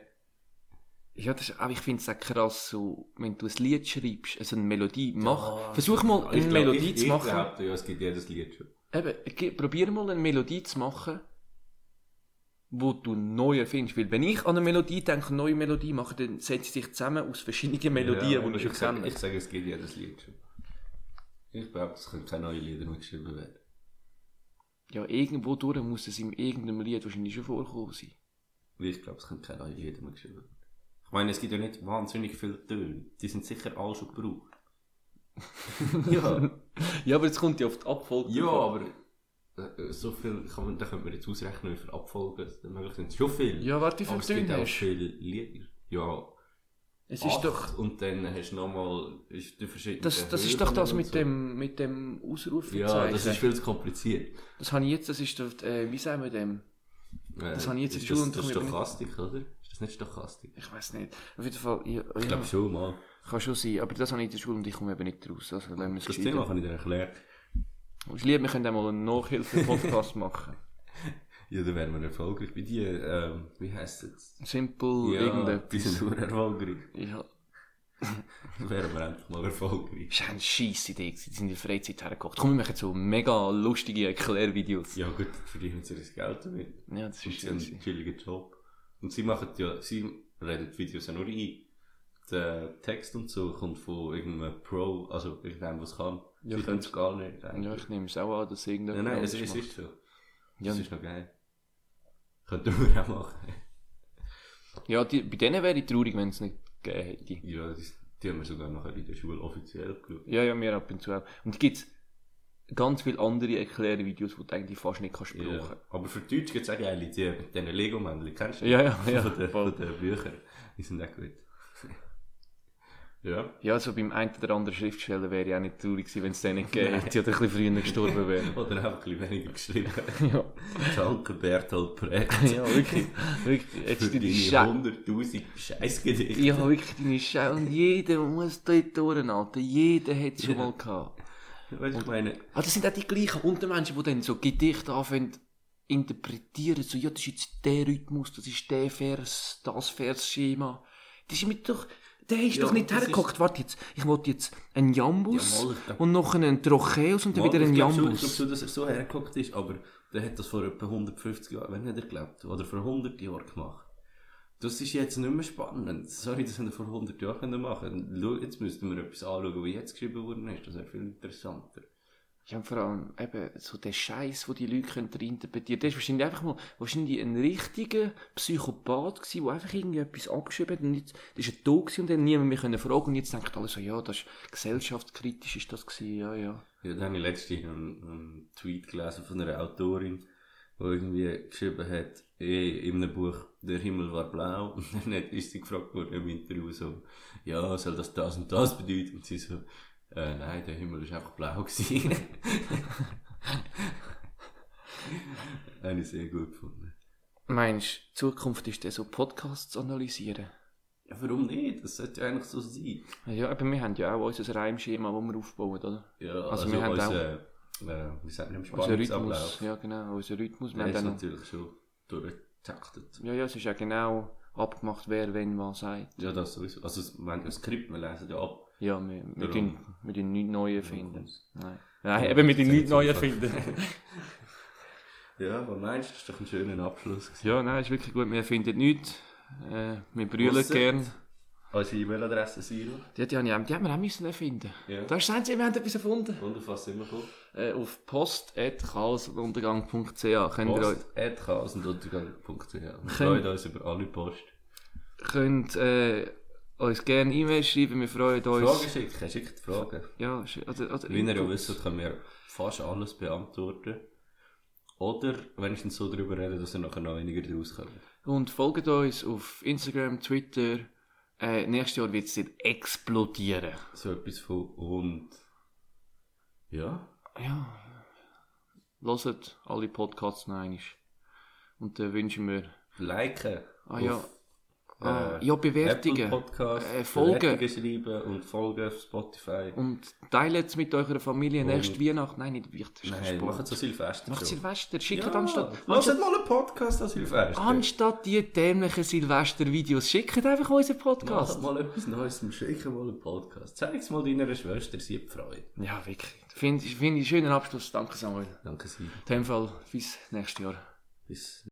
ja, das aber ich finde es auch krass, so, wenn du ein Lied schreibst, also eine Melodie, mach, versuch mal eine glaub, Melodie ich, zu machen. Ich glaube, ja, es gibt jedes Lied schon. Eben, probier mal eine Melodie zu machen, wo du neu erfindest. Weil wenn ich an eine Melodie denke, eine neue Melodie machen, dann setzt sie sich zusammen aus verschiedenen Melodien, ja, die ich schon kenne. ich sage, es gibt jedes Lied schon. Ich glaube, es können keine neuen Lieder mehr geschrieben werden. Ja, irgendwo durch muss es in irgendeinem Lied wahrscheinlich schon vorkommen sein. Ich glaube, es können keine neuen Lieder mehr geschrieben werden. Ich meine, es gibt ja nicht wahnsinnig viele Töne. Die sind sicher alle schon gebraucht. ja. Ja, aber jetzt kommt ja auf die Abfolge. Ja, aber äh, so viel kann man, da könnte man jetzt ausrechnen, wie viele Abfolgen es möglich sind. Schon viel. Ja, warte, wie aber viele es gibt Töne auch hast du? viele Lieder. Ja, Es ist acht. doch, Und dann hast du nochmal die verschiedenen das, das ist doch das mit so. dem, mit dem Ausrufezeichen. Ja, das ist viel zu kompliziert. Das habe ich jetzt, das ist doch, äh, wie sagen wir dem? Das Äh, habe ich jetzt in der Schule das, das ist Stochastik, oder? Ist das nicht Stochastik? Ich weiß nicht. Auf jeden Fall, ja, Ich glaube schon mal. kann schon sein, aber das habe ich in der Schule und ich komme eben nicht raus. Also, wir Das. Thema kann ich dir erklären. Ich liebe, wir können auch mal einen Nachhilfe-Podcast machen. Ja, dann wären wir erfolgreich. Bei dir, ähm, wie heisst es? Simple, Ja, irgendetwas. sind nur erfolgreich. Ja, Dann wären wir endlich mal erfolgreich. das war eine scheisse Idee, die sind in der Freizeit hergekocht. Komm, wir machen so mega lustige Erklärvideos. Ja gut, verdienen sie das Geld damit. Ja, das ist einen chilligen Job. Und sie machen ja, sie reden die Videos ja nur ein. Der Text und so kommt von irgendeinem Pro, also irgendeinem, was kann. Ja, sie können es gar nicht. eigentlich. Ja, ich nehme es auch an, dass irgendjemand Nein, nein, es, es ist so. Ja. Das ist noch geil. Könnten wir auch machen. Ja, die, bei denen wäre ich traurig, wenn es nicht gegeben hätte. Ja, die, die haben wir sogar nachher in der Schule offiziell geschaut. Ja, ja, mir ab und zu auch. Und gibt es ganz viele andere Erklärvideos, die du eigentlich fast nicht kannst brauchen. Ja. Aber für Deutsch gibt es auch geile, die mit diesen Lego-Männchen, kennst du? Ja, ja, ja. Von den, von den Büchern. Die sind auch gut. ja. Ja, so beim einen oder anderen Schriftsteller wäre ich auch nicht traurig gewesen, wenn es den nicht gegeben hätte oder ein bisschen früher gestorben wäre. Oder einfach ein bisschen weniger geschrieben. ja. Danke Bertolt Brecht. ja, wirklich. wirklich. Jetzt Für deine deine Scheiße. 100'000 Scheißgedichte. Ja, wirklich deine Scheiße. Und jeder muss dort durch, Alter. Jeder hat es schon mal gehabt. Weißt du, ich meine, Ah, das sind auch die gleichen Untermenschen, die dann so Gedichte anfangen interpretieren, so, ja, das ist jetzt der Rhythmus, das ist der Vers, das Versschema. Das ist mit doch, der ist Ja, doch nicht das hergeguckt. Warte jetzt, ich wollte jetzt einen Jambus Ja, mal, und noch einen Trocheus und dann wieder einen ich glaube schon, ich Jambus. glaub schon, dass er so hergeguckt ist, aber der hat das vor etwa 150 Jahren, wenn nicht er glaubt, oder vor 100 Jahren gemacht. Das ist jetzt nicht mehr spannend. Sorry, das haben wir vor 100 Jahren können machen Schau, Jetzt müssten wir etwas anschauen, was jetzt geschrieben worden ist. Das wäre viel interessanter. Ja, und vor allem eben so der Scheiß, wo die Leute können interpretieren. Das ist wahrscheinlich einfach mal wahrscheinlich ein richtiger Psychopath gewesen, der einfach irgendwie etwas abgeschrieben hat und jetzt, das ist ein Tod gewesen und dann niemand mehr können fragen und jetzt denkt alle so, ja, das ist gesellschaftskritisch ist das gewesen, ja, ja. Ja, dann habe ich letztens einen, einen Tweet gelesen von einer Autorin, der irgendwie geschrieben hat, eh, in einem Buch, der Himmel war blau. Und dann ist sie gefragt worden im Interview so, ja, soll das das und das bedeuten? Und sie so, äh, nein, der Himmel ist einfach blau gewesen. Habe ich sehr gut gefunden. Meinst du, die Zukunft ist dann so Podcasts analysieren? Ja, warum nicht? Das sollte ja eigentlich so sein. Ja, aber wir haben ja auch unser Reimschema, das wir aufbauen, oder? Ja, Also also, wir haben unser, äh, wie sagt man, Spannungsablauf. Rhythmus. Ja, genau, unser Rhythmus. Wir haben ist natürlich schon ja, ja, es ist ja genau abgemacht, wer wenn was sagt. Ja, das sowieso. Also, wenn das Skript, wir lesen ja ab. Ja, wir, wir, tun, wir tun nichts Neues erfinden. Ja. Nein. Nein, eben mit den nichts Neues erfinden. Ja, was meinst du? Das ist doch ein schöner Abschluss. gewesen. ja, nein, ist wirklich gut. Wir erfinden nichts. Äh, wir brüllen gern. Unsere E-Mail-Adresse Silo. Die, die, die haben wir auch müssen erfinden. Ja. Da ist das Einzige, wir haben etwas erfunden. Und auf was sind wir gekommen? Äh, auf post.chaosuntergang.ch könnt ihr euch Post.chaosuntergang.ch Wir freuen uns über alle Post. könnt, äh, uns gerne E-Mail schreiben. Wir freuen uns. Fragen schicken, schickt Fragen. Ja, sch- oder, oder Wie ihr ja wisst, können wir fast alles beantworten. Oder wenigstens so darüber reden, dass ihr nachher noch weniger daraus kommt. Und folgt uns auf Instagram, Twitter. Äh, nächstes Jahr wird es dort explodieren. So etwas von und. Ja. Ja. Hört alle Podcasts noch einmal. Und dann wünschen wir. Liken. Ah ja. Ah, ja, Bewertungen. Podcast, Äh, Folgen. Bewertungen schreiben und folgen auf Spotify. Und teilt es mit eurer Familie Und- nächste Weihnachten. Nein, nicht Weihnachten. Nein, machen so Silvester. Macht. Silvester. Schickt Ja, anstatt, lasst mal einen Podcast an Silvester. anstatt die dämlichen Silvester-Videos, schickt einfach unseren Podcast. Macht mal etwas Neues, schicken mal einen Podcast. Zeig's mal deiner Schwester, sie hat Freude. Ja, wirklich. Finde find ich einen schönen Abschluss. Danke, Samuel. Danke, Sie. In dem Fall, bis nächstes Jahr. Bis